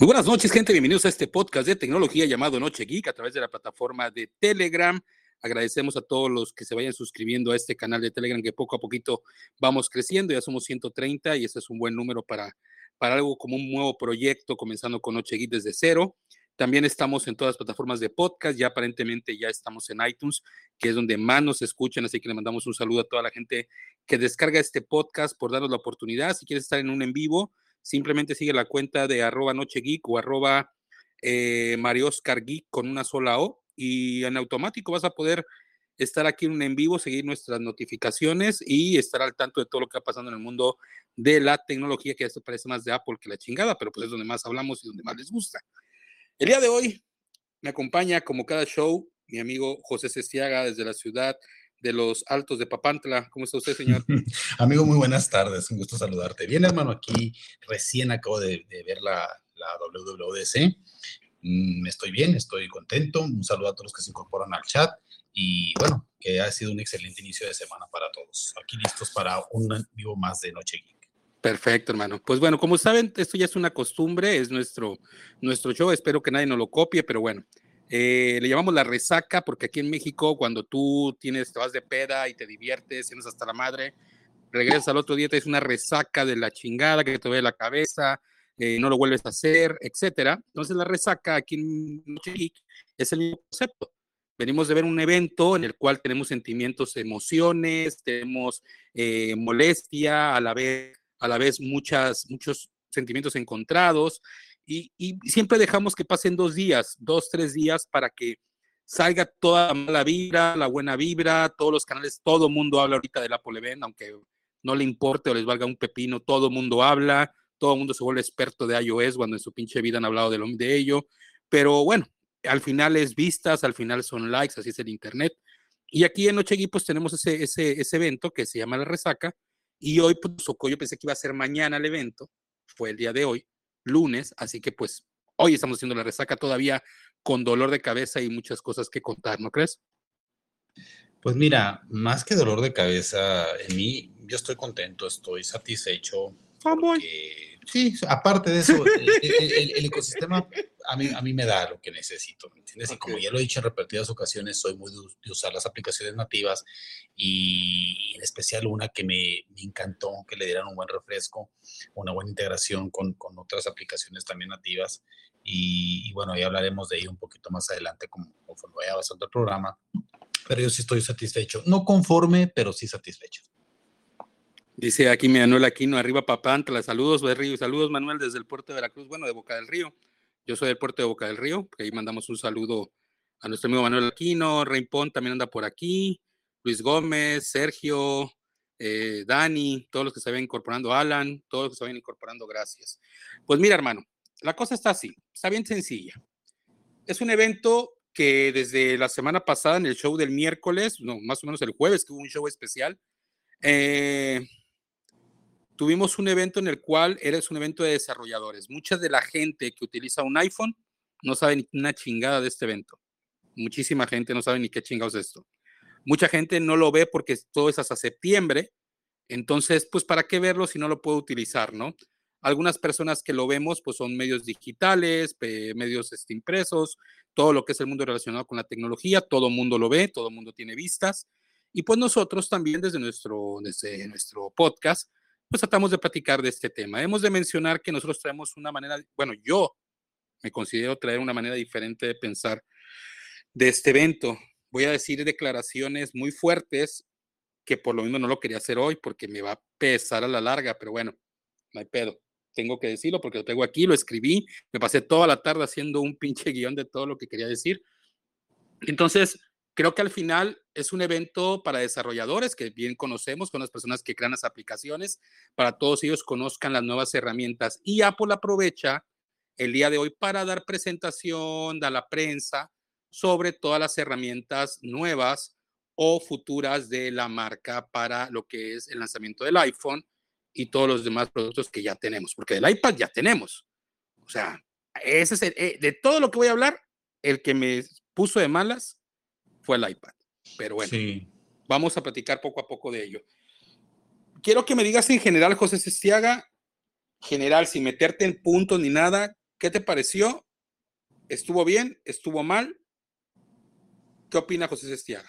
Muy buenas noches, gente. Bienvenidos a este podcast de tecnología llamado Noche Geek a través de la plataforma de Telegram. Agradecemos a todos los que se vayan suscribiendo a este canal de Telegram que poco a poquito vamos creciendo. Ya somos 130 y ese es un buen número para, para algo como un nuevo proyecto comenzando con Noche Geek desde cero. También estamos en todas las plataformas de podcast, ya aparentemente ya estamos en iTunes, que es donde más nos escuchan, así que le mandamos un saludo a toda la gente que descarga este podcast por darnos la oportunidad. Si quieres estar en un en vivo, simplemente sigue la cuenta de arroba Noche Geek o arroba eh, con una sola O y en automático vas a poder estar aquí en, en vivo, seguir nuestras notificaciones y estar al tanto de todo lo que va pasando en el mundo de la tecnología, que esto parece más de Apple que la chingada, pero pues es donde más hablamos y donde más les gusta. El día de hoy me acompaña, como cada show, mi amigo José Cestiaga desde la ciudad de los Altos de Papantla. ¿Cómo está usted, señor? Amigo, muy buenas tardes. Un gusto saludarte. Bien, hermano, aquí recién acabo de, ver la, la WWDC. Mm, estoy bien, estoy contento. Un saludo a todos los que se incorporan al chat. Y bueno, que ha sido un excelente inicio de semana para todos. Aquí listos para un vivo más de Noche Geek. Perfecto, hermano. Pues bueno, como saben, esto ya es una costumbre, es nuestro, nuestro show. Espero que nadie nos lo copie, pero bueno, eh, le llamamos la resaca porque aquí en México, cuando tú tienes, te vas de peda y te diviertes, tienes hasta la madre, regresas al otro día, te es una resaca de la chingada que te ve la cabeza, eh, no lo vuelves a hacer, etcétera. Entonces, la resaca aquí en México es el mismo concepto. Venimos de ver un evento en el cual tenemos sentimientos, emociones, tenemos eh, molestia, a la vez, a la vez muchas, muchos sentimientos encontrados y, siempre dejamos que pasen dos días, dos, tres días para que salga toda la mala vibra, la buena vibra, todos los canales, todo mundo habla ahorita del Apple Event, aunque no le importe o les valga un pepino, todo mundo habla, todo mundo se vuelve experto de iOS cuando en su pinche vida han hablado de, lo, de ello, pero bueno, al final es vistas, al final son likes, así es el Internet. Y aquí en Noche pues tenemos ese, ese, ese evento que se llama La Resaca, y hoy, pues, yo pensé que iba a ser mañana el evento, fue el día de hoy, lunes, así que pues hoy estamos haciendo la resaca todavía con dolor de cabeza y muchas cosas que contar, ¿no crees? Pues mira, más que dolor de cabeza, en mí yo estoy contento, estoy satisfecho. Sí, aparte de eso, el, ecosistema a mí, a mí me da lo que necesito, ¿me entiendes? Y como ya lo he dicho en repetidas ocasiones, soy muy de, usar las aplicaciones nativas y en especial una que me, me, encantó, que le dieran un buen refresco, una buena integración con, con otras aplicaciones también nativas. Y, bueno, ya hablaremos de ello un poquito más adelante como, conforme vaya avanzando el programa. Pero yo sí estoy satisfecho, no conforme, pero sí satisfecho. Dice aquí Manuel Aquino, arriba Papantla, saludos de Río, saludos Manuel desde el puerto de Veracruz, bueno, de Boca del Río. Yo soy del puerto de Boca del Río, que ahí mandamos un saludo a nuestro amigo Manuel Aquino, Reimpón también anda por aquí, Luis Gómez, Sergio, eh, Dani, todos los que se ven incorporando, Alan, todos los que se ven incorporando, gracias. Pues mira, hermano, la cosa está así, está bien sencilla. Es un evento que desde la semana pasada en el show del miércoles, no, más o menos el jueves, que hubo un show especial, eh, tuvimos un evento en el cual eres un evento de desarrolladores. Mucha de la gente que utiliza un iPhone no sabe ni una chingada de este evento. Muchísima gente no sabe ni qué chingados es esto. Mucha gente no lo ve porque todo es hasta septiembre. Entonces, pues, ¿para qué verlo si no lo puedo utilizar, no? Algunas personas que lo vemos, pues, son medios digitales, medios este, impresos, todo lo que es el mundo relacionado con la tecnología, todo mundo lo ve, todo mundo tiene vistas. Y pues nosotros también desde nuestro, desde nuestro podcast, pues tratamos de platicar de este tema. Hemos de mencionar que nosotros traemos una manera, bueno, yo me considero traer una manera diferente de pensar de este evento. Voy a decir declaraciones muy fuertes que por lo mismo no lo quería hacer hoy porque me va a pesar a la larga, pero bueno, no hay pedo. Tengo que decirlo porque lo tengo aquí, lo escribí, me pasé toda la tarde haciendo un pinche guion de todo lo que quería decir. Entonces, Creo que al final es un evento para desarrolladores que bien conocemos, con las personas que crean las aplicaciones, para todos ellos conozcan las nuevas herramientas. Y Apple aprovecha el día de hoy para dar presentación a la prensa sobre todas las herramientas nuevas o futuras de la marca para lo que es el lanzamiento del iPhone y todos los demás productos que ya tenemos, porque del iPad ya tenemos. O sea, ese es eh, de todo lo que voy a hablar, el que me puso de malas fue el iPad. Pero bueno, vamos a platicar poco a poco de ello. Quiero que me digas en general, José Sestiaga, general, sin meterte en puntos ni nada, ¿Qué te pareció? ¿Estuvo bien? ¿Estuvo mal? ¿Qué opina José Sestiaga?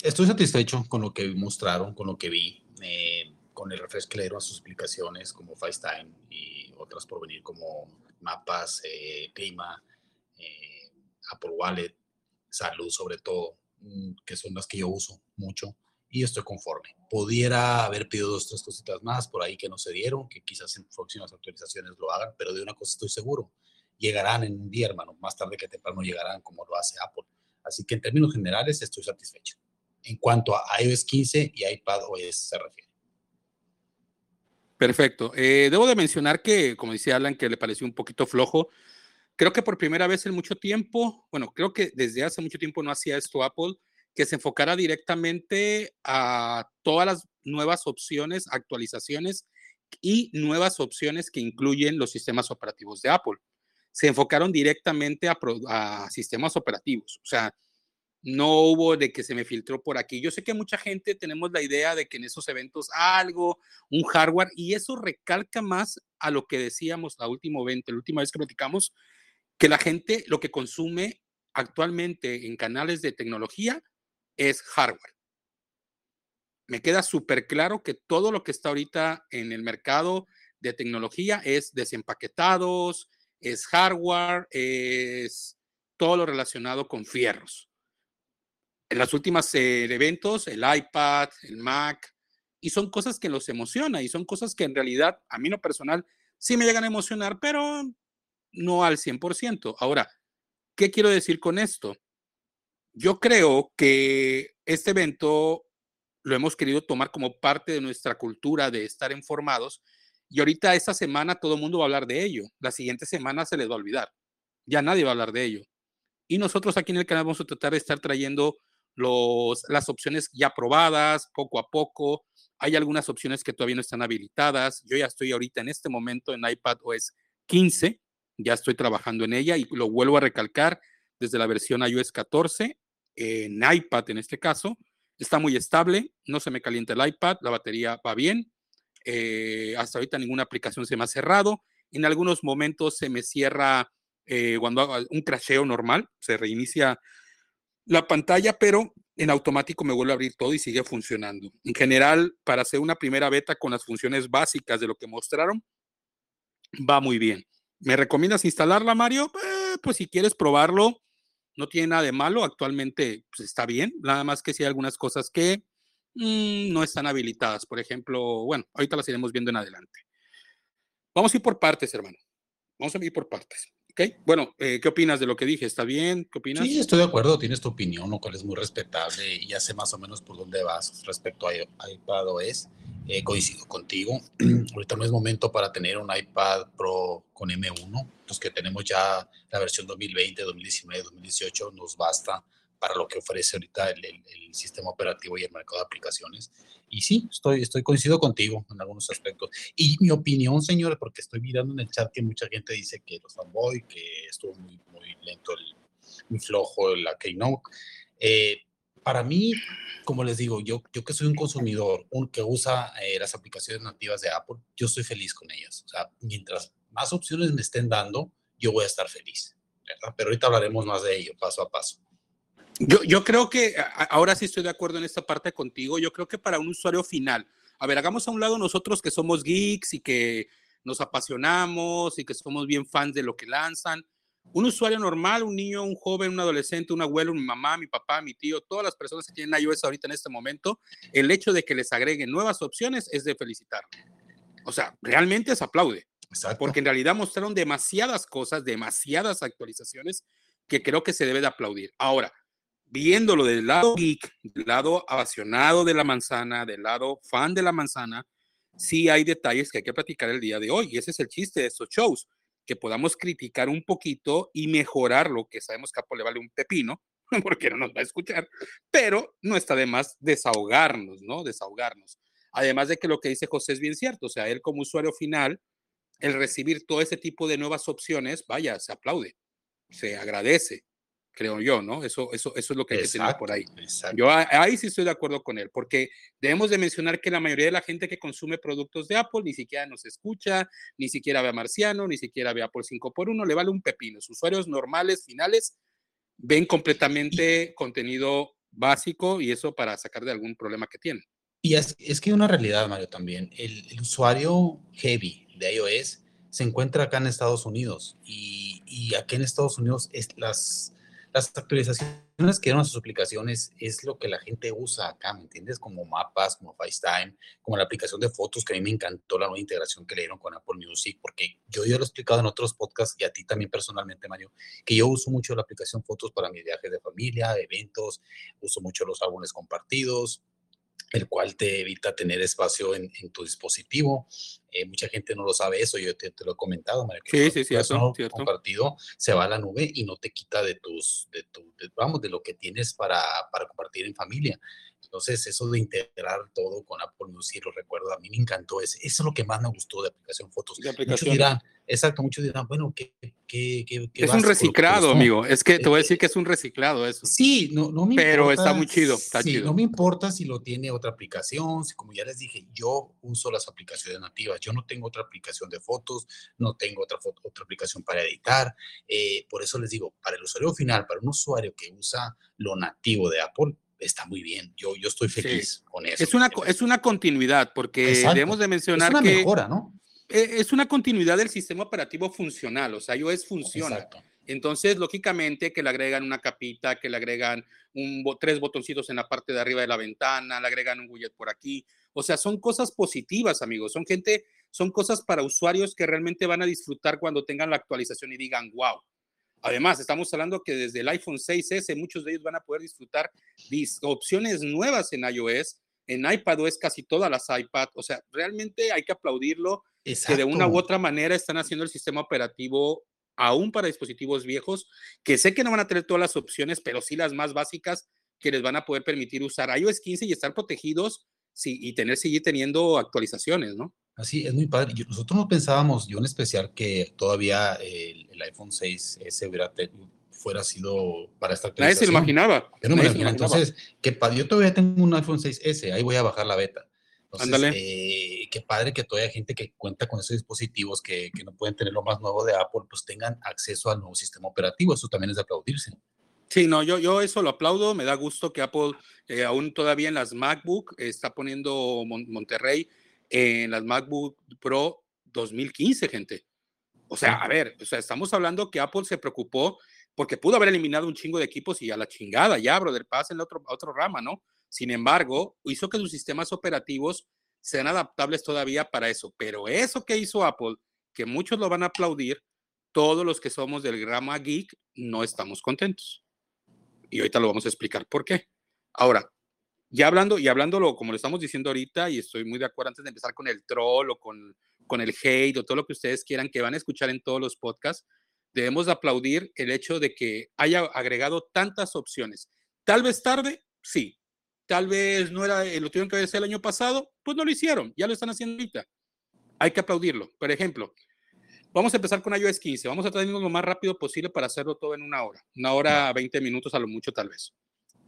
Estoy satisfecho con lo que mostraron, con lo que vi, eh, con el refresco que le dieron a sus explicaciones como FaceTime y otras por venir como mapas, eh, clima, eh, Apple Wallet, salud sobre todo, mm, que son las que yo uso mucho y estoy conforme. Pudiera haber pedido dos, tres cositas más por ahí que no se dieron, que quizás en próximas actualizaciones lo hagan, pero de una cosa estoy seguro, llegarán en un día, hermano, más tarde que temprano llegarán como lo hace Apple. Así que en términos generales estoy satisfecho. En cuanto a iOS 15 y iPadOS se refiere. Perfecto. Eh, debo de mencionar que, como decía Alan, que le pareció un poquito flojo. Creo que por primera vez en mucho tiempo, bueno, creo que desde hace mucho tiempo no hacía esto Apple, que se enfocara directamente a todas las nuevas opciones, actualizaciones y nuevas opciones que incluyen los sistemas operativos de Apple. Se enfocaron directamente a, sistemas operativos, o sea, no hubo de que se me filtró por aquí. Yo sé que mucha gente tenemos la idea de que en esos eventos algo, un hardware, y eso recalca más a lo que decíamos la última, evento, la última vez que platicamos, que la gente lo que consume actualmente en canales de tecnología es hardware. Me queda súper claro que todo lo que está ahorita en el mercado de tecnología es desempaquetados, es hardware, es todo lo relacionado con fierros. En las últimas eh, eventos, el iPad, el Mac, y son cosas que los emociona y son cosas que en realidad a mí no personal sí me llegan a emocionar, pero no al 100%. Ahora, ¿qué quiero decir con esto? Yo creo que este evento lo hemos querido tomar como parte de nuestra cultura de estar informados y ahorita esta semana todo el mundo va a hablar de ello. La siguiente semana se les va a olvidar. Ya nadie va a hablar de ello. Y nosotros aquí en el canal vamos a tratar de estar trayendo las opciones ya probadas poco a poco. Hay algunas opciones que todavía no están habilitadas. Yo ya estoy ahorita en este momento en iPad OS 15. Ya estoy trabajando en ella y lo vuelvo a recalcar desde la versión iOS 14 en iPad en este caso. Está muy estable, no se me calienta el iPad, la batería va bien. Eh, hasta ahorita ninguna aplicación se me ha cerrado. En algunos momentos se me cierra eh, cuando hago un crasheo normal, se reinicia la pantalla, pero en automático me vuelve a abrir todo y sigue funcionando. En general, para hacer una primera beta con las funciones básicas de lo que mostraron, va muy bien. ¿Me recomiendas instalarla, Mario? Eh, pues si quieres probarlo, no tiene nada de malo, actualmente pues, está bien, nada más que si hay algunas cosas que mm, no están habilitadas. Por ejemplo, bueno, ahorita las iremos viendo en adelante. Vamos a ir por partes, hermano. Vamos a ir por partes. ¿Ok? Bueno, eh, ¿qué opinas de lo que dije? ¿Está bien? ¿Qué opinas? Sí, estoy de acuerdo. Tienes tu opinión, lo cual es muy respetable y ya sé más o menos por dónde vas respecto a iPadOS. Eh, coincido contigo. Ahorita no es momento para tener un iPad Pro con M1. Los que tenemos ya la versión 2020, 2019, 2018 nos basta para lo que ofrece ahorita el, sistema operativo y el mercado de aplicaciones. Y sí, estoy, estoy coincido contigo en algunos aspectos. Y mi opinión, señores, porque estoy mirando en el chat que mucha gente dice que los fanboy, que estuvo muy, muy lento, el, muy flojo la Keynote. Eh, para mí, como les digo, yo, yo que soy un consumidor un, que usa eh, las aplicaciones nativas de Apple, yo estoy feliz con ellas. O sea, mientras más opciones me estén dando, yo voy a estar feliz. Pero ahorita hablaremos más de ello, paso a paso. Yo, yo creo que ahora sí estoy de acuerdo en esta parte contigo. Yo creo que para un usuario final, a ver, hagamos a un lado nosotros que somos geeks y que nos apasionamos y que somos bien fans de lo que lanzan un usuario normal, un niño, un joven, un adolescente, un abuelo, mi mamá, mi papá, mi tío, todas las personas que tienen iOS ahorita en este momento, el hecho de que les agreguen nuevas opciones es de felicitar. O sea, realmente se aplaude. Porque en realidad mostraron demasiadas cosas, demasiadas actualizaciones que creo que se debe de aplaudir. Ahora, viéndolo del lado geek, del lado apasionado de la manzana, del lado fan de la manzana, sí hay detalles que hay que platicar el día de hoy. Y ese es el chiste de estos shows que podamos criticar un poquito y mejorar lo que sabemos que a Apple le vale un pepino, porque no nos va a escuchar, pero no está de más desahogarnos, ¿no? Desahogarnos. Además de que lo que dice José es bien cierto, o sea, él como usuario final, el recibir todo ese tipo de nuevas opciones, vaya, se aplaude, se agradece. Creo yo, ¿no? Eso, eso, eso es lo que hay que tener por ahí. Yo ahí sí estoy de acuerdo con él, porque debemos de mencionar que la mayoría de la gente que consume productos de Apple ni siquiera nos escucha, ni siquiera ve a Marciano, ni siquiera ve a Apple 5x1, le vale un pepino. Los usuarios normales, finales, ven completamente contenido básico y eso para sacar de algún problema que tienen. Y es, es que una realidad, Mario, también. El, el usuario heavy de iOS se encuentra acá en Estados Unidos y, y aquí en Estados Unidos es las las actualizaciones que dieron a sus aplicaciones es lo que la gente usa acá, ¿me entiendes? Como mapas, como FaceTime, como la aplicación de fotos, que a mí me encantó la nueva integración que le dieron con Apple Music, porque yo ya lo he explicado en otros podcasts y a ti también personalmente, Mario, que yo uso mucho la aplicación Fotos para mis viajes de familia, eventos, uso mucho los álbumes compartidos, el cual te evita tener espacio en, tu dispositivo. Eh, mucha gente no lo sabe eso, yo te, lo he comentado, María. Sí, sí, cierto, cierto. Compartido se va a la nube y no te quita de tus, de tu, vamos, de lo que tienes para, para compartir en familia. Entonces, eso de integrar todo con Apple Music, lo recuerdo, a mí me encantó. Eso, eso es lo que más me gustó de aplicación Fotos. De aplicación. Muchos dirán, exacto, muchos dirán, bueno, ¿qué, qué, qué, Es un reciclado, amigo. Es que te voy a decir que es un reciclado eso. Sí, no, no me Pero está muy chido, está sí, chido. No me importa si lo tiene otra aplicación, si, como ya les dije, yo uso las aplicaciones nativas. Yo no tengo otra aplicación de fotos, no tengo otra, otra aplicación para editar. Eh, por eso les digo, para el usuario final, para un usuario que usa lo nativo de Apple, está muy bien. Yo, yo estoy feliz con eso. Es una, es una continuidad, porque debemos de mencionar es una que mejora, ¿no? E, es una continuidad del sistema operativo funcional, o sea, iOS funciona. Exacto. Entonces, lógicamente, que le agregan una capita, que le agregan un, tres botoncitos en la parte de arriba de la ventana, le agregan un widget por aquí. O sea, son cosas positivas, amigos. Son gente, son cosas para usuarios que realmente van a disfrutar cuando tengan la actualización y digan, wow, Además, estamos hablando que desde el iPhone 6S muchos de ellos van a poder disfrutar de opciones nuevas en iOS. En iPadOS casi todas las iPad. O sea, realmente hay que aplaudirlo que de una u otra manera están haciendo el sistema operativo aún para dispositivos viejos, que sé que no van a tener todas las opciones, pero sí las más básicas que les van a poder permitir usar iOS 15 y estar protegidos sí, y tener, seguir teniendo actualizaciones, ¿no? Así, es muy padre. Nosotros no pensábamos, yo en especial, que todavía el, iPhone 6S hubiera fuera sido para esta actualización. Nadie se lo imaginaba. Yo no me imaginaba. Entonces, qué yo todavía tengo un iPhone 6S, ahí voy a bajar la beta. Entonces, eh, qué padre que todavía gente que cuenta con esos dispositivos que, que, no pueden tener lo más nuevo de Apple, pues tengan acceso al nuevo sistema operativo. Eso también es de aplaudirse. Sí, no, yo, yo eso lo aplaudo. Me da gusto que Apple, eh, aún todavía en las MacBook, está poniendo Monterrey en las MacBook Pro 2015, gente. O sea, a ver, o sea, estamos hablando que Apple se preocupó porque pudo haber eliminado un chingo de equipos y a la chingada, ya, brother, pasa en otro, otro rama, ¿no? Sin embargo, hizo que sus sistemas operativos sean adaptables todavía para eso. Pero eso que hizo Apple, que muchos lo van a aplaudir, todos los que somos del grama geek no estamos contentos. Y ahorita lo vamos a explicar por qué. Ahora, ya hablando, y hablándolo como lo estamos diciendo ahorita, y estoy muy de acuerdo antes de empezar con el troll o con, con el hate o todo lo que ustedes quieran que van a escuchar en todos los podcasts, debemos aplaudir el hecho de que haya agregado tantas opciones. Tal vez tarde, sí. Tal vez no era, lo tuvieron que hacer el año pasado, pues no lo hicieron, ya lo están haciendo ahorita. Hay que aplaudirlo. Por ejemplo, vamos a empezar con iOS 15. Vamos a tratarlo lo más rápido posible para hacerlo todo en una hora. Una hora, 20 minutos a lo mucho tal vez.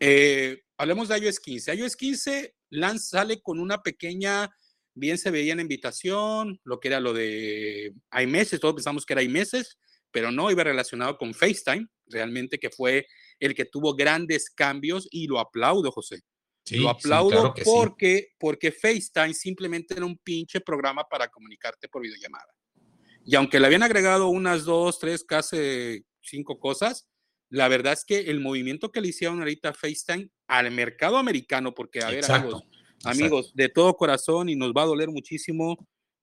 Eh, hablemos de iOS 15. iOS 15 Lance sale con una pequeña, bien se veía en la invitación, lo que era lo de iMessage, todos pensamos que era iMessage, pero no iba relacionado con FaceTime, realmente que fue el que tuvo grandes cambios y lo aplaudo, José. lo aplaudo porque, porque FaceTime simplemente era un pinche programa para comunicarte por videollamada. Y aunque le habían agregado unas dos, tres, casi cinco cosas, la verdad es que el movimiento que le hicieron ahorita FaceTime al mercado americano, porque a ver, amigos, amigos, de todo corazón y nos va a doler muchísimo,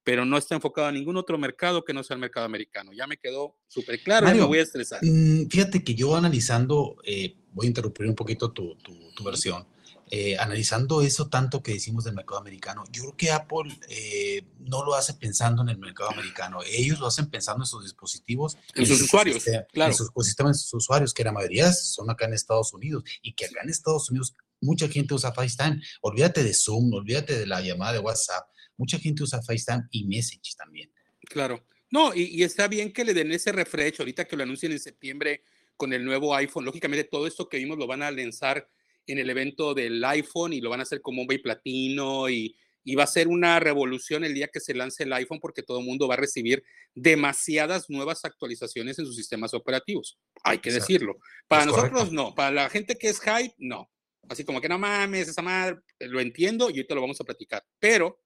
pero no está enfocado a ningún otro mercado que no sea el mercado americano. Ya me quedó súper claro, y me voy a estresar. Mm, fíjate que yo analizando, eh, voy a interrumpir un poquito tu, tu versión. Eh, analizando eso tanto que decimos del mercado americano, yo creo que Apple eh, no lo hace pensando en el mercado americano, ellos lo hacen pensando en sus dispositivos. En, sus usuarios, claro. En sus ecosistemas, en sus usuarios, que la mayoría son acá en Estados Unidos y que acá en Estados Unidos mucha gente usa FaceTime. Olvídate de Zoom, olvídate de la llamada de WhatsApp. Mucha gente usa FaceTime y Message también. Claro. No, y, y está bien que le den ese refresh ahorita que lo anuncien en septiembre con el nuevo iPhone. Lógicamente, todo esto que vimos lo van a lanzar en el evento del iPhone y lo van a hacer como un platino y, y va a ser una revolución el día que se lance el iPhone porque todo el mundo va a recibir demasiadas nuevas actualizaciones en sus sistemas operativos. Hay que decirlo. Para nosotros no, para la gente que es hype, no. Así como que no mames, esa madre, lo entiendo y ahorita lo vamos a platicar. Pero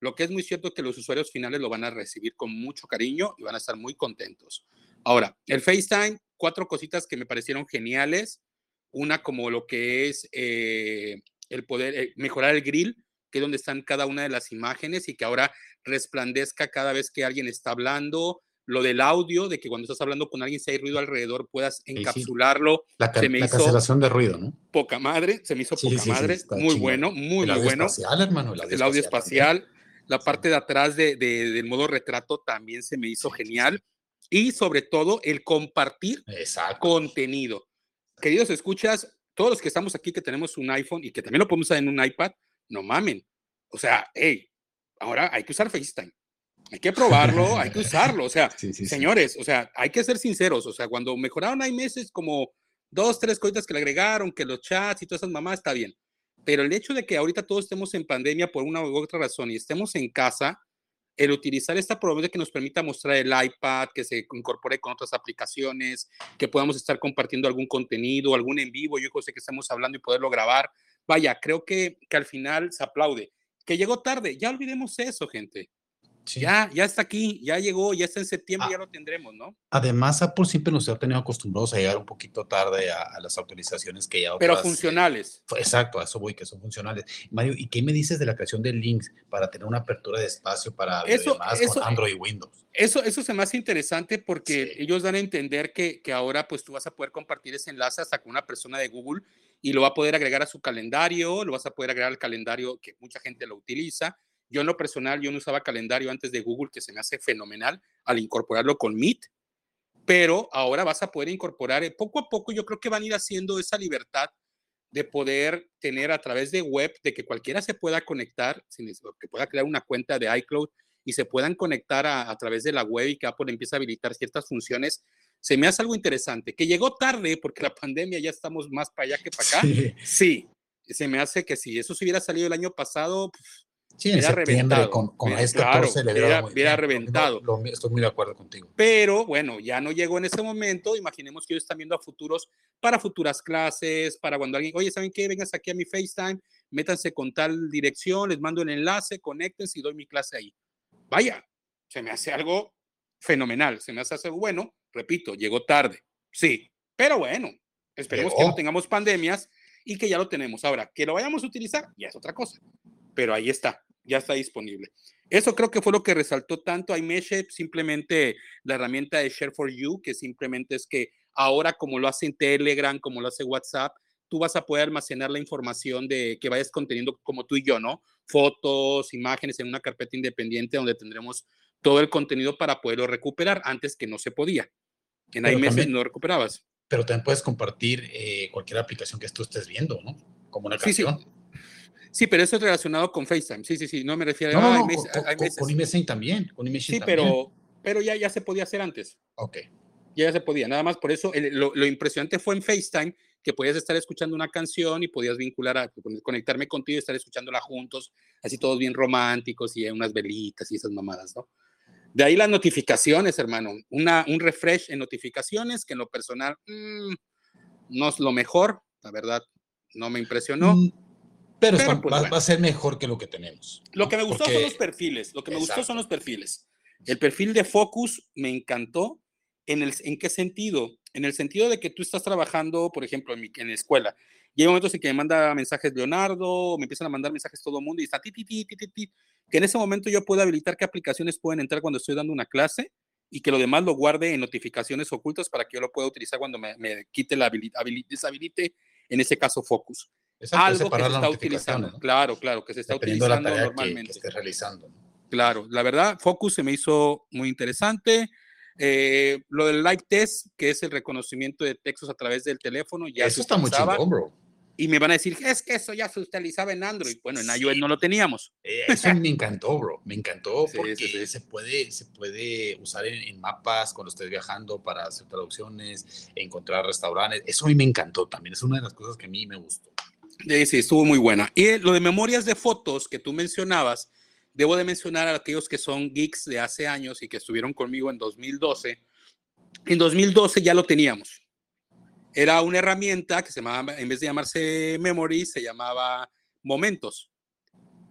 lo que es muy cierto es que los usuarios finales lo van a recibir con mucho cariño y van a estar muy contentos. Ahora, el FaceTime, cuatro cositas que me parecieron geniales. Una como lo que es eh, el poder eh, mejorar el grill, que es donde están cada una de las imágenes y que ahora resplandezca cada vez que alguien está hablando. Lo del audio, de que cuando estás hablando con alguien, si hay ruido alrededor, puedas encapsularlo. La, cancelación de ruido, ¿no? Poca madre, se me hizo poca madre. muy bueno, muy, muy bueno. Espacial, hermano, el audio, espacial. La parte de atrás de, del modo retrato también se me hizo genial. Y sobre todo, el compartir contenido. Queridos escuchas, todos los que estamos aquí que tenemos un iPhone y que también lo podemos usar en un iPad, no mamen. O sea, hey, ahora hay que usar FaceTime. Hay que probarlo, hay que usarlo. O sea, señores, o sea, hay que ser sinceros. O sea, cuando mejoraron hay meses como dos, tres cositas que le agregaron, que los chats y todas esas mamás, está bien. Pero el hecho de que ahorita todos estemos en pandemia por una u otra razón y estemos en casa, el utilizar esta probabilidad que nos permita mostrar el iPad, que se incorpore con otras aplicaciones, que podamos estar compartiendo algún contenido, algún en vivo, yo sé que estamos hablando y poderlo grabar. Vaya, creo que, que al final se aplaude. Que llegó tarde, ya olvidemos eso, gente. Ya, ya está aquí, ya llegó, ya está en septiembre, ah, ya lo tendremos, ¿no? Además, Apple siempre nos ha tenido acostumbrados a llegar un poquito tarde a, las autorizaciones que ya otras, Pero funcionales. exacto, a eso voy, que son funcionales. Mario, ¿y qué me dices de la creación de links para tener una apertura de espacio para eso, demás con Android y Windows? Eso, eso se me hace interesante porque ellos dan a entender que, que ahora pues tú vas a poder compartir ese enlace hasta con una persona de Google y lo va a poder agregar a su calendario, lo vas a poder agregar al calendario que mucha gente lo utiliza yo en lo personal, yo no usaba calendario antes de Google, que se me hace fenomenal al incorporarlo con Meet, pero ahora vas a poder incorporar, eh, poco a poco yo creo que van a ir haciendo esa libertad de poder tener a través de web, de que cualquiera se pueda conectar, que pueda crear una cuenta de iCloud y se puedan conectar a, través de la web y que Apple empiece a habilitar ciertas funciones, se me hace algo interesante, que llegó tarde porque la pandemia ya estamos más para allá que para acá. Sí, se me hace que si eso se hubiera salido el año pasado, Sí, en septiembre con, con hubiera, claro, hubiera, reventado. estoy muy de acuerdo contigo. Pero bueno, ya no llegó en ese momento. Imaginemos que ellos están viendo a futuros, para futuras clases, para cuando alguien, oye, ¿saben qué? Vengas aquí a mi FaceTime, métanse con tal dirección, les mando el enlace, conéctense y doy mi clase ahí. Vaya, se me hace algo fenomenal, se me hace algo bueno. Repito, llegó tarde, sí, pero bueno, esperemos que no tengamos pandemias y que ya lo tenemos. Ahora, que lo vayamos a utilizar, ya es otra cosa, pero ahí está ya está disponible. Eso creo que fue lo que resaltó tanto iMessage, simplemente la herramienta de Share for You, que simplemente es que ahora como lo hace en Telegram, como lo hace WhatsApp, tú vas a poder almacenar la información de que vayas conteniendo como tú y yo, ¿no? Fotos, imágenes en una carpeta independiente donde tendremos todo el contenido para poderlo recuperar antes que no se podía. En iMessage no recuperabas. Pero también puedes compartir eh, cualquier aplicación que tú estés viendo, ¿no? Como una canción. Sí, Sí, pero eso es relacionado con FaceTime. Sí, sí, sí, no me refiero a, no, con, iMessage también. Con sí, pero, pero ya, ya se podía hacer antes. Ok. Ya, se podía. Nada más por eso lo, impresionante fue en FaceTime que podías estar escuchando una canción y podías vincular a conectarme contigo y estar escuchándola juntos, así todos bien románticos y unas velitas y esas mamadas, ¿no? De ahí las notificaciones, hermano. Una, un refresh en notificaciones que en lo personal mm, no es lo mejor, la verdad, no me impresionó. Mm, pero, pues, va, a ser mejor que lo que tenemos. Lo que me gustó son los perfiles. Lo que me gustó son los perfiles. El perfil de Focus me encantó. ¿En, el, ¿En qué sentido? En el sentido de que tú estás trabajando, por ejemplo, en, mi, en la escuela. Y hay momentos en que me manda mensajes Leonardo, me empiezan a mandar mensajes todo el mundo y está ti, ti, ti, ti, ti, ti, que en ese momento yo puedo habilitar qué aplicaciones pueden entrar cuando estoy dando una clase y que lo demás lo guarde en notificaciones ocultas para que yo lo pueda utilizar cuando me, me quite la habilidad, deshabilite, en ese caso Focus algo que se está utilizando. Claro, claro, que se está utilizando normalmente. Que, esté realizando. Claro, la verdad, Focus se me hizo muy interesante. Eh, lo del live test, que es el reconocimiento de textos a través del teléfono, ya eso está muy chingón, bro. Y me van a decir, es que eso ya se utilizaba en Android. Bueno, en iOS no lo teníamos. Eh, eso me encantó, bro. Me encantó porque Se, puede, se puede usar en, mapas cuando estés viajando para hacer traducciones, encontrar restaurantes. Eso a mí me encantó también. Es una de las cosas que a mí me gustó. Sí, estuvo muy buena. Y lo de memorias de fotos que tú mencionabas, debo de mencionar a aquellos que son geeks de hace años y que estuvieron conmigo en 2012. En 2012 ya lo teníamos era una herramienta que se llamaba, en vez de llamarse Memory, se llamaba Momentos.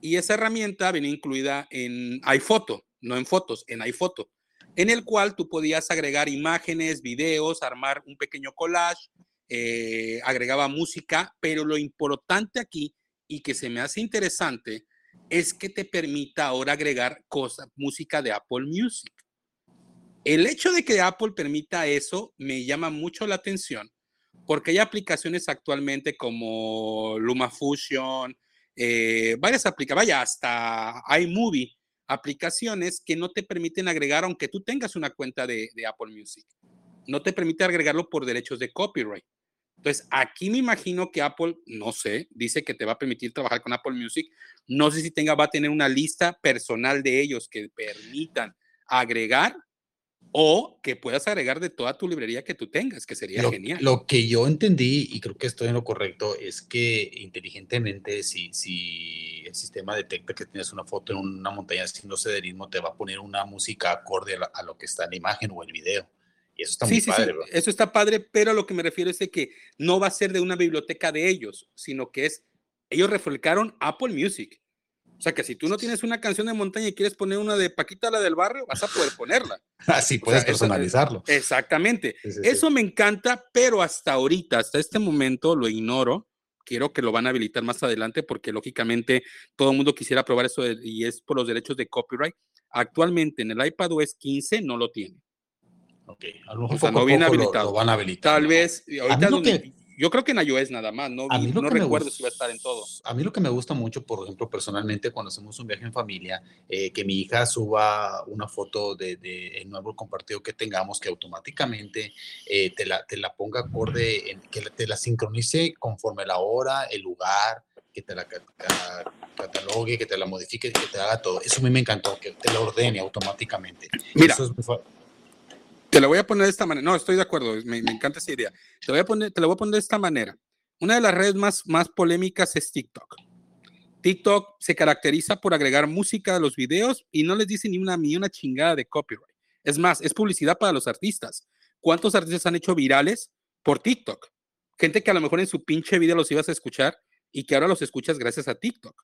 Y esa herramienta venía incluida en iPhoto, no en fotos, en iPhoto, en el cual tú podías agregar imágenes, videos, armar un pequeño collage, eh, agregaba música, pero lo importante aquí y que se me hace interesante es que te permita ahora agregar música de Apple Music. El hecho de que Apple permita eso me llama mucho la atención porque hay aplicaciones actualmente como LumaFusion, eh, varias aplicaciones, vaya, hasta iMovie, aplicaciones que no te permiten agregar, aunque tú tengas una cuenta de, Apple Music. No te permite agregarlo por derechos de copyright. Entonces, aquí me imagino que Apple, no sé, dice que te va a permitir trabajar con Apple Music. No sé si tenga, va a tener una lista personal de ellos que permitan agregar o que puedas agregar de toda tu librería que tú tengas, que sería genial. Lo que yo entendí, y creo que estoy en lo correcto, es que inteligentemente, si, si el sistema detecta que tienes una foto en una montaña sin ritmo, te va a poner una música acorde a, lo que está en la imagen o el video. Y eso está muy padre, sí. Eso está padre, pero a lo que me refiero es de que no va a ser de una biblioteca de ellos, sino que es, ellos reflejaron Apple Music. O sea que si tú no tienes una canción de montaña y quieres poner una de Paquita la del barrio, vas a poder ponerla. Así puedes personalizarlo. exactamente. eso me encanta, pero hasta ahorita, hasta este momento lo ignoro. Quiero que lo van a habilitar más adelante porque lógicamente todo el mundo quisiera probar eso y es por los derechos de copyright. Actualmente en el iPad OS 15 no lo tiene. Ok, a lo mejor no viene habilitado. Lo, van a habilitar. Tal vez, ahorita yo creo que en iOS nada más, no, no recuerdo si va a estar en todo. A mí lo que me gusta mucho, por ejemplo, personalmente, cuando hacemos un viaje en familia, eh, que mi hija suba una foto de, de el nuevo compartido que tengamos, que automáticamente eh, te, la, te la ponga acorde, que te la sincronice conforme la hora, el lugar, que te la catalogue, que te la modifique, que te haga todo. Eso a mí me encantó, que te la ordene automáticamente. Mira, Eso es muy te la voy a poner de esta manera. No, estoy de acuerdo, me, encanta esa idea. Te, voy a poner, te la voy a poner de esta manera. Una de las redes más, más polémicas es TikTok. TikTok se caracteriza por agregar música a los videos y no les dice ni una, ni una chingada de copyright. Es más, es publicidad para los artistas. ¿Cuántos artistas han hecho virales por TikTok? Gente que a lo mejor en su pinche video los ibas a escuchar y que ahora los escuchas gracias a TikTok.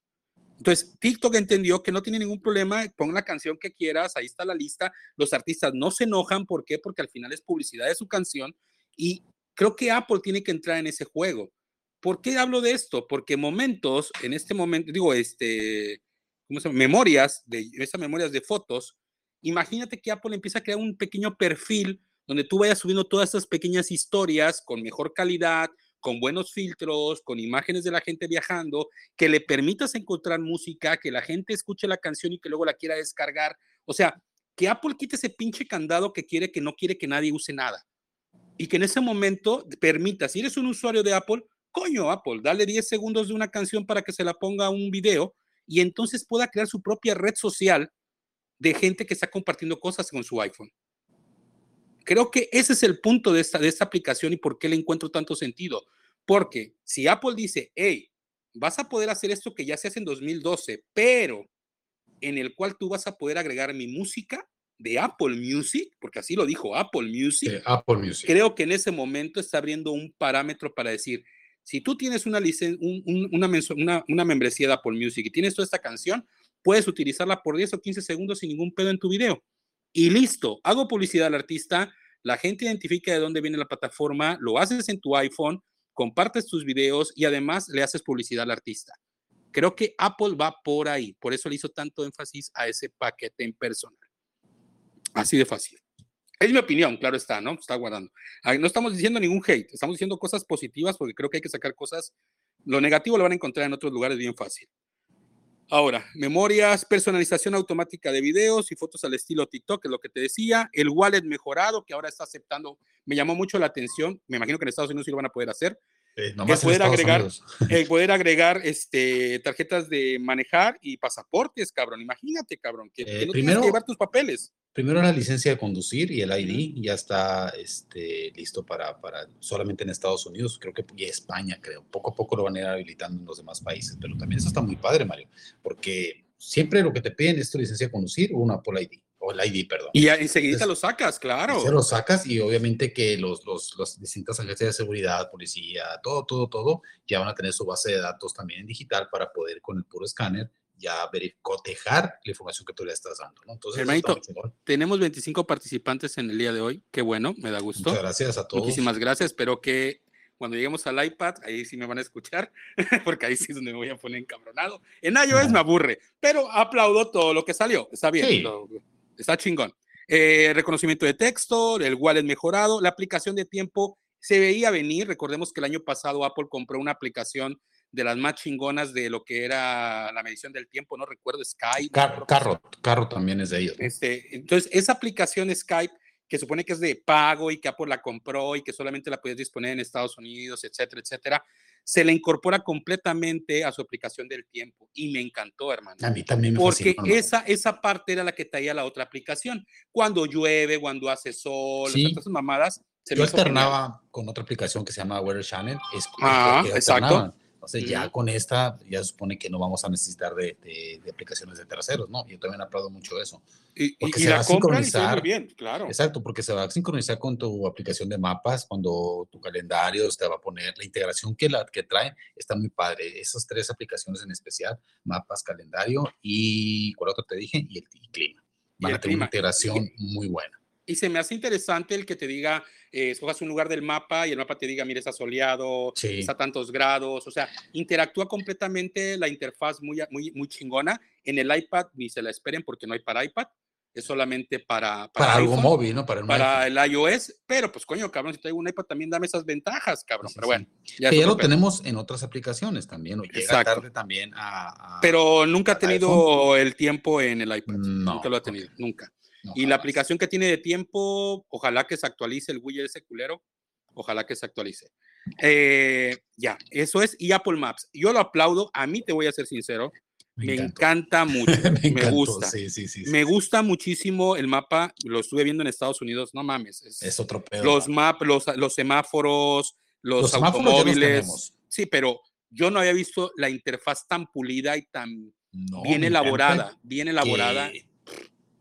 Entonces, TikTok entendió que no tiene ningún problema, pon la canción que quieras, ahí está la lista, los artistas no se enojan, ¿por qué? Porque al final es publicidad de su canción y creo que Apple tiene que entrar en ese juego. ¿Por qué hablo de esto? Porque momentos, en este momento, digo, este, ¿cómo se llama? Memorias, de esas memorias de fotos, imagínate que Apple empieza a crear un pequeño perfil donde tú vayas subiendo todas esas pequeñas historias con mejor calidad, con buenos filtros, con imágenes de la gente viajando, que le permitas encontrar música, que la gente escuche la canción y que luego la quiera descargar. O sea, que Apple quite ese pinche candado que quiere que no quiere que nadie use nada. Y que en ese momento permita, si eres un usuario de Apple, coño Apple, dale 10 segundos de una canción para que se la ponga a un video y entonces pueda crear su propia red social de gente que está compartiendo cosas con su iPhone. Creo que ese es el punto de esta, de esta aplicación y por qué le encuentro tanto sentido. Porque si Apple dice, hey, vas a poder hacer esto que ya se hace en 2012, pero en el cual tú vas a poder agregar mi música de Apple Music, porque así lo dijo Apple Music. Apple Music. Creo que en ese momento está abriendo un parámetro para decir, si tú tienes una, una, una, una membresía de Apple Music y tienes toda esta canción, puedes utilizarla por 10 o 15 segundos sin ningún pedo en tu video y listo, hago publicidad al artista, la gente identifica de dónde viene la plataforma, lo haces en tu iPhone, compartes tus videos y además le haces publicidad al artista. Creo que Apple va por ahí, por eso le hizo tanto énfasis a ese paquete en personal. Así de fácil. Es mi opinión, claro está, ¿no? Está guardando. No estamos diciendo ningún hate, estamos diciendo cosas positivas porque creo que hay que sacar cosas. Lo negativo lo van a encontrar en otros lugares bien fácil. Ahora, memorias, personalización automática de videos y fotos al estilo TikTok, es lo que te decía. El wallet mejorado, que ahora está aceptando, me llamó mucho la atención. Me imagino que en Estados Unidos sí lo van a poder hacer. el poder agregar, poder agregar este, tarjetas de manejar y pasaportes, cabrón. Imagínate, cabrón, que, no primero, que llevar tus papeles. Primero la licencia de conducir y el ID ya está este, listo para, para solamente en Estados Unidos, creo que y España, creo. Poco a poco lo van a ir habilitando en los demás países, pero también eso está muy padre, Mario, porque siempre lo que te piden es tu licencia de conducir o una por ID, o el ID, perdón. Y enseguida lo sacas, claro. Se lo sacas y obviamente que los, los, las distintas agencias de seguridad, policía, todo, todo, todo, ya van a tener su base de datos también en digital para poder con el puro escáner ya cotejar la información que tú le estás dando. ¿no? Entonces, Hermanito, tenemos 25 participantes en el día de hoy. Qué bueno, me da gusto. Muchas gracias a todos. Muchísimas gracias. Espero que cuando lleguemos al iPad, ahí sí me van a escuchar, porque ahí sí es donde me voy a poner encabronado. En iOS me aburre, pero aplaudo todo lo que salió. Está bien, está chingón. Eh, reconocimiento de texto, el wallet mejorado, la aplicación de tiempo se veía venir. Recordemos que el año pasado Apple compró una aplicación de las más chingonas de lo que era la medición del tiempo, no recuerdo, Skype. carro, carro también es de ellos. Este, entonces, esa aplicación Skype, que supone que es de pago y que Apple la compró y que solamente la puedes disponer en Estados Unidos, etcétera, etcétera, se le incorpora completamente a su aplicación del tiempo y me encantó, hermano. A mí también me Porque esa, esa parte era la que traía la otra aplicación. Cuando llueve, cuando hace sol, esas mamadas. Se Yo alternaba con otra aplicación que se llama Weather Channel. Es, ah, exacto. Entonces, ya con esta, ya supone que no vamos a necesitar de, de, aplicaciones de terceros, ¿no? Yo también aplaudo mucho eso. Y, porque se va a sincronizar. bien, claro. Exacto, porque se va a sincronizar con tu aplicación de mapas, cuando tu calendario te va a poner la integración que, la, que trae, está muy padre. Esas tres aplicaciones en especial, mapas, calendario y, ¿cuál otro te dije? Y el clima. Van a tener una integración muy buena. Y se me hace interesante el que te diga, eh, escojas un lugar del mapa y el mapa te diga, mire, está soleado, está a tantos grados, o sea, interactúa completamente la interfaz muy, muy, muy chingona. En el iPad ni se la esperen porque no hay para iPad, es solamente para... Para, algo móvil, ¿no? Para el, para el iOS, pero pues coño, cabrón, si tengo un iPad también dame esas ventajas, cabrón, pero bueno. Ya, lo tenemos en otras aplicaciones también, o llega tarde también a, Pero nunca ha tenido el tiempo en el iPad, nunca lo ha tenido, nunca y la aplicación que tiene de tiempo, ojalá que se actualice el widget ese culero. Ojalá que se actualice. Eh, ya, eso es. Y Apple Maps. Yo lo aplaudo. A mí te voy a ser sincero. Me, encanta mucho. me, gusta. me gusta muchísimo el mapa. Lo estuve viendo en Estados Unidos. No mames. Es, otro pedo. Los maps, los, los, semáforos, los, automóviles. sí, pero yo no había visto la interfaz tan pulida y tan bien elaborada. Bien elaborada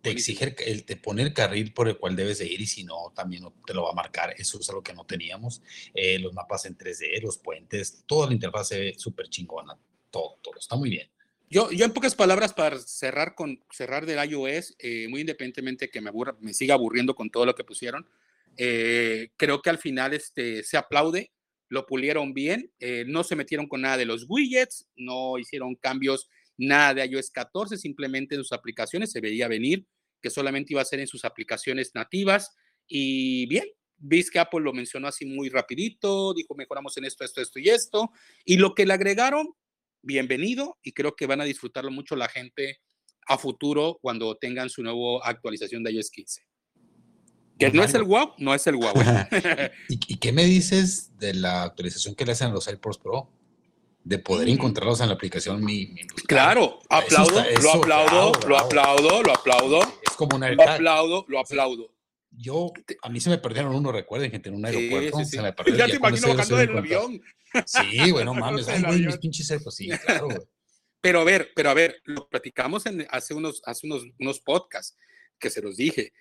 te exige el, te pone el carril por el cual debes de ir y si no, también te lo va a marcar. Eso es algo que no teníamos. Eh, los mapas en 3D, los puentes, toda la interfaz se ve súper chingona. Todo, todo. Está muy bien. Yo, yo en pocas palabras, para cerrar con cerrar del iOS, eh, muy independientemente que me, aburra, me siga aburriendo con todo lo que pusieron, eh, creo que al final este, se aplaude, lo pulieron bien, no se metieron con nada de los widgets, no hicieron cambios nada de iOS 14, simplemente en sus aplicaciones se veía venir que solamente iba a ser en sus aplicaciones nativas y bien, veis que Apple lo mencionó así muy rapidito, dijo mejoramos en esto, esto, esto y esto, y lo que le agregaron, bienvenido, y creo que van a disfrutarlo mucho la gente a futuro cuando tengan su nueva actualización de iOS 15. Que no es el wow, no es el wow. ¿Y, ¿Y, qué me dices de la actualización que le hacen a los AirPods Pro? De poder mm. encontrarlos en la aplicación mi, Claro, aplaudo, lo aplaudo, lo aplaudo, lo aplaudo. Es como una Lo aplaudo, lo aplaudo. Yo, a mí se me perdieron uno, recuerden, gente, en un aeropuerto. Sí, sí, se me perdieron. Ya te imagino bajando del avión. Sí, bueno, mames, ay, güey, mis pinches ecos, sí, claro, Pero a ver, pero a ver, lo platicamos en, hace, unos, hace unos, unos podcasts que se los dije.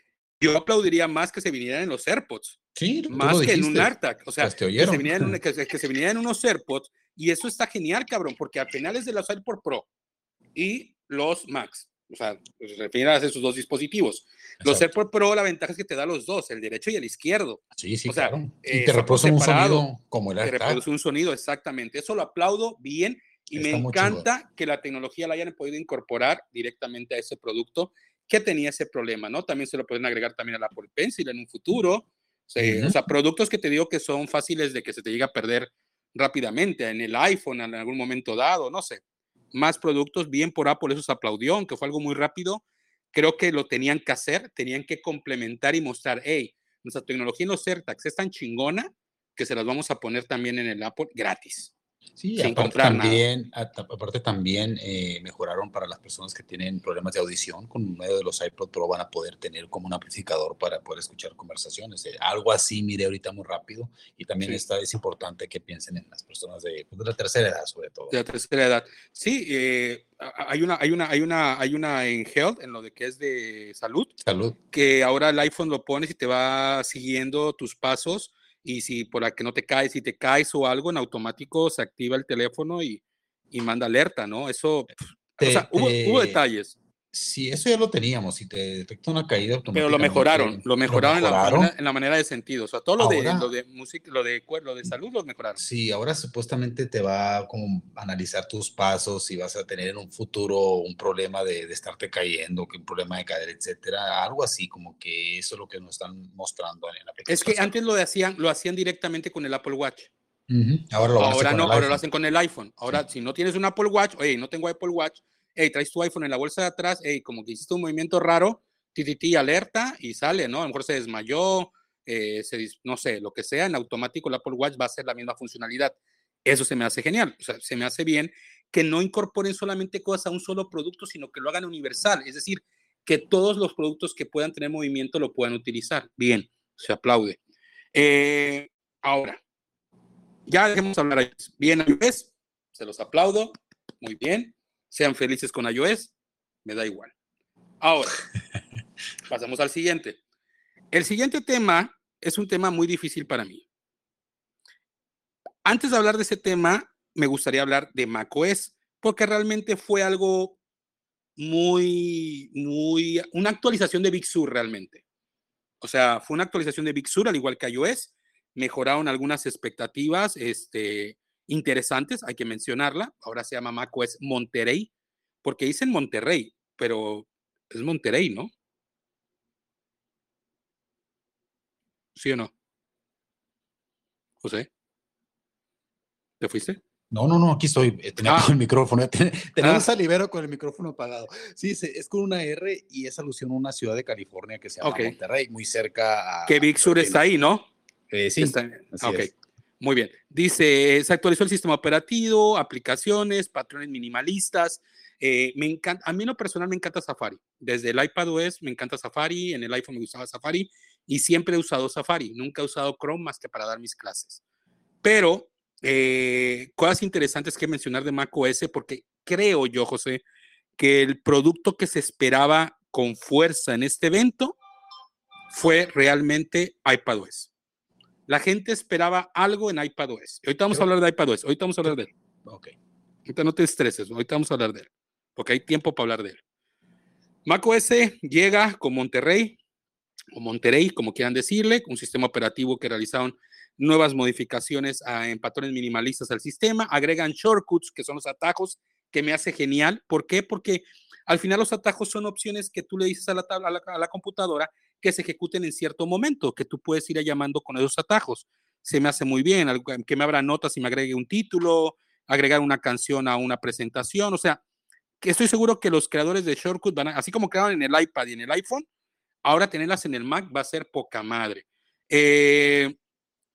Yo aplaudiría más que se vinieran en los AirPods. Sí, más que en un AirTag. O sea, que se, vinieran, que, que se vinieran en unos AirPods y eso está genial, cabrón, porque al final es de los AirPods Pro y los Max. O sea, pues, refieras a esos dos dispositivos. Los AirPods Pro, la ventaja es que te da los dos, el derecho y el izquierdo. Sí, sí, o sea, claro. Y te reproduce un sonido como el Te reproduce un sonido, exactamente. Eso lo aplaudo bien y me encanta que la tecnología la hayan podido incorporar directamente a ese producto que tenía ese problema, ¿no? También se lo pueden agregar también a la Apple Pencil en un futuro. O sea, productos que te digo que son fáciles de que se te llegue a perder rápidamente en el iPhone en algún momento dado, no sé. Más productos, bien por Apple, eso se aplaudió, aunque fue algo muy rápido. Creo que lo tenían que hacer, tenían que complementar y mostrar, hey, nuestra tecnología en los AirTags es tan chingona que se las vamos a poner también en el Apple gratis. Sí, sin aparte comprar también, aparte también eh, mejoraron para las personas que tienen problemas de audición. Con medio de los iPod Pro van a poder tener como un amplificador para poder escuchar conversaciones. Eh, algo así, mire ahorita muy rápido. Y también está, es importante que piensen en las personas de, pues, de, la tercera edad, sobre todo. De la tercera edad. Sí, eh, hay una, hay una, hay una, hay una en Health, en lo de que es de salud. Salud. Que ahora el iPhone lo pones y te va siguiendo tus pasos y si por la que no te caes, si te caes o algo, en automático se activa el teléfono y, y manda alerta, ¿no? Eso, o sea, hubo, hubo, detalles. Sí, eso ya lo teníamos. Si te detecta una caída Pero lo mejoraron, lo mejoraron, En, la manera, en, la manera, de sentido. O sea, todo lo de, lo de música, lo de, lo de salud lo mejoraron. Sí, ahora supuestamente te va a como analizar tus pasos y vas a tener en un futuro un problema de, de estarte cayendo, que un problema de caer, etcétera. Algo así, como que eso es lo que nos están mostrando en la aplicación. Es que antes lo hacían, lo hacían directamente con el Apple Watch. Ahora lo, ahora no, ahora lo hacen con el iPhone. Ahora, si no tienes un Apple Watch, oye, no tengo Apple Watch, hey, traes tu iPhone en la bolsa de atrás, hey, como que hiciste un movimiento raro, ti, alerta y sale, ¿no? A lo mejor se desmayó, eh, se, no sé, lo que sea, en automático el Apple Watch va a hacer la misma funcionalidad. Eso se me hace genial, o sea, se me hace bien que no incorporen solamente cosas a un solo producto, sino que lo hagan universal, es decir, que todos los productos que puedan tener movimiento lo puedan utilizar. Bien, se aplaude. Eh, ahora, ya dejemos hablar Bien, iOS, se los aplaudo, muy bien sean felices con iOS, me da igual. Ahora, pasamos al siguiente. El siguiente tema es un tema muy difícil para mí. Antes de hablar de ese tema, me gustaría hablar de macOS, porque realmente fue algo muy, muy, una actualización de Big Sur realmente. O sea, fue una actualización de Big Sur, al igual que iOS. Mejoraron algunas expectativas, este, interesantes, hay que mencionarla. Ahora se llama macOS Monterrey, porque dicen Monterrey, pero es Monterrey, ¿no? ¿Sí o no? José, ¿te fuiste? No, no, no, aquí estoy. Eh, tenía ah. el micrófono. Tenemos ah. a Libero con el micrófono apagado. Sí, es con una R y es alusión a una ciudad de California que se llama Monterrey, muy cerca a. Que Big Sur está ahí, ¿no? Eh, sí. Está, ok. Muy bien. Dice, se actualizó el sistema operativo, aplicaciones, patrones minimalistas. Eh, me encanta, a mí en lo personal me encanta Safari. Desde el iPad OS me encanta Safari, en el iPhone me gustaba Safari y siempre he usado Safari. Nunca he usado Chrome más que para dar mis clases. Pero eh, cosas interesantes que mencionar de Mac OS porque creo yo, José, que el producto que se esperaba con fuerza en este evento fue realmente iPadOS. La gente esperaba algo en iPadOS. Ahorita vamos a hablar de iPadOS. Ahorita vamos a hablar de él. Ok. Ahorita no te estreses. Ahorita vamos a hablar de él. Porque hay tiempo para hablar de él. macOS llega con Monterrey, o Monterrey, como quieran decirle, un sistema operativo que realizaron nuevas modificaciones en patrones minimalistas al sistema, agregan shortcuts, que son los atajos, que me hace genial. ¿Por qué? Porque al final los atajos son opciones que tú le dices a la, tabla, a la computadora que se ejecuten en cierto momento, que tú puedes ir llamando con esos atajos. Se me hace muy bien, que me abra notas y me agregue un título, agregar una canción a una presentación, o sea, que estoy seguro que los creadores de Shortcut van a, así como crearon en el iPad y en el iPhone, ahora tenerlas en el Mac va a ser poca madre. Eh,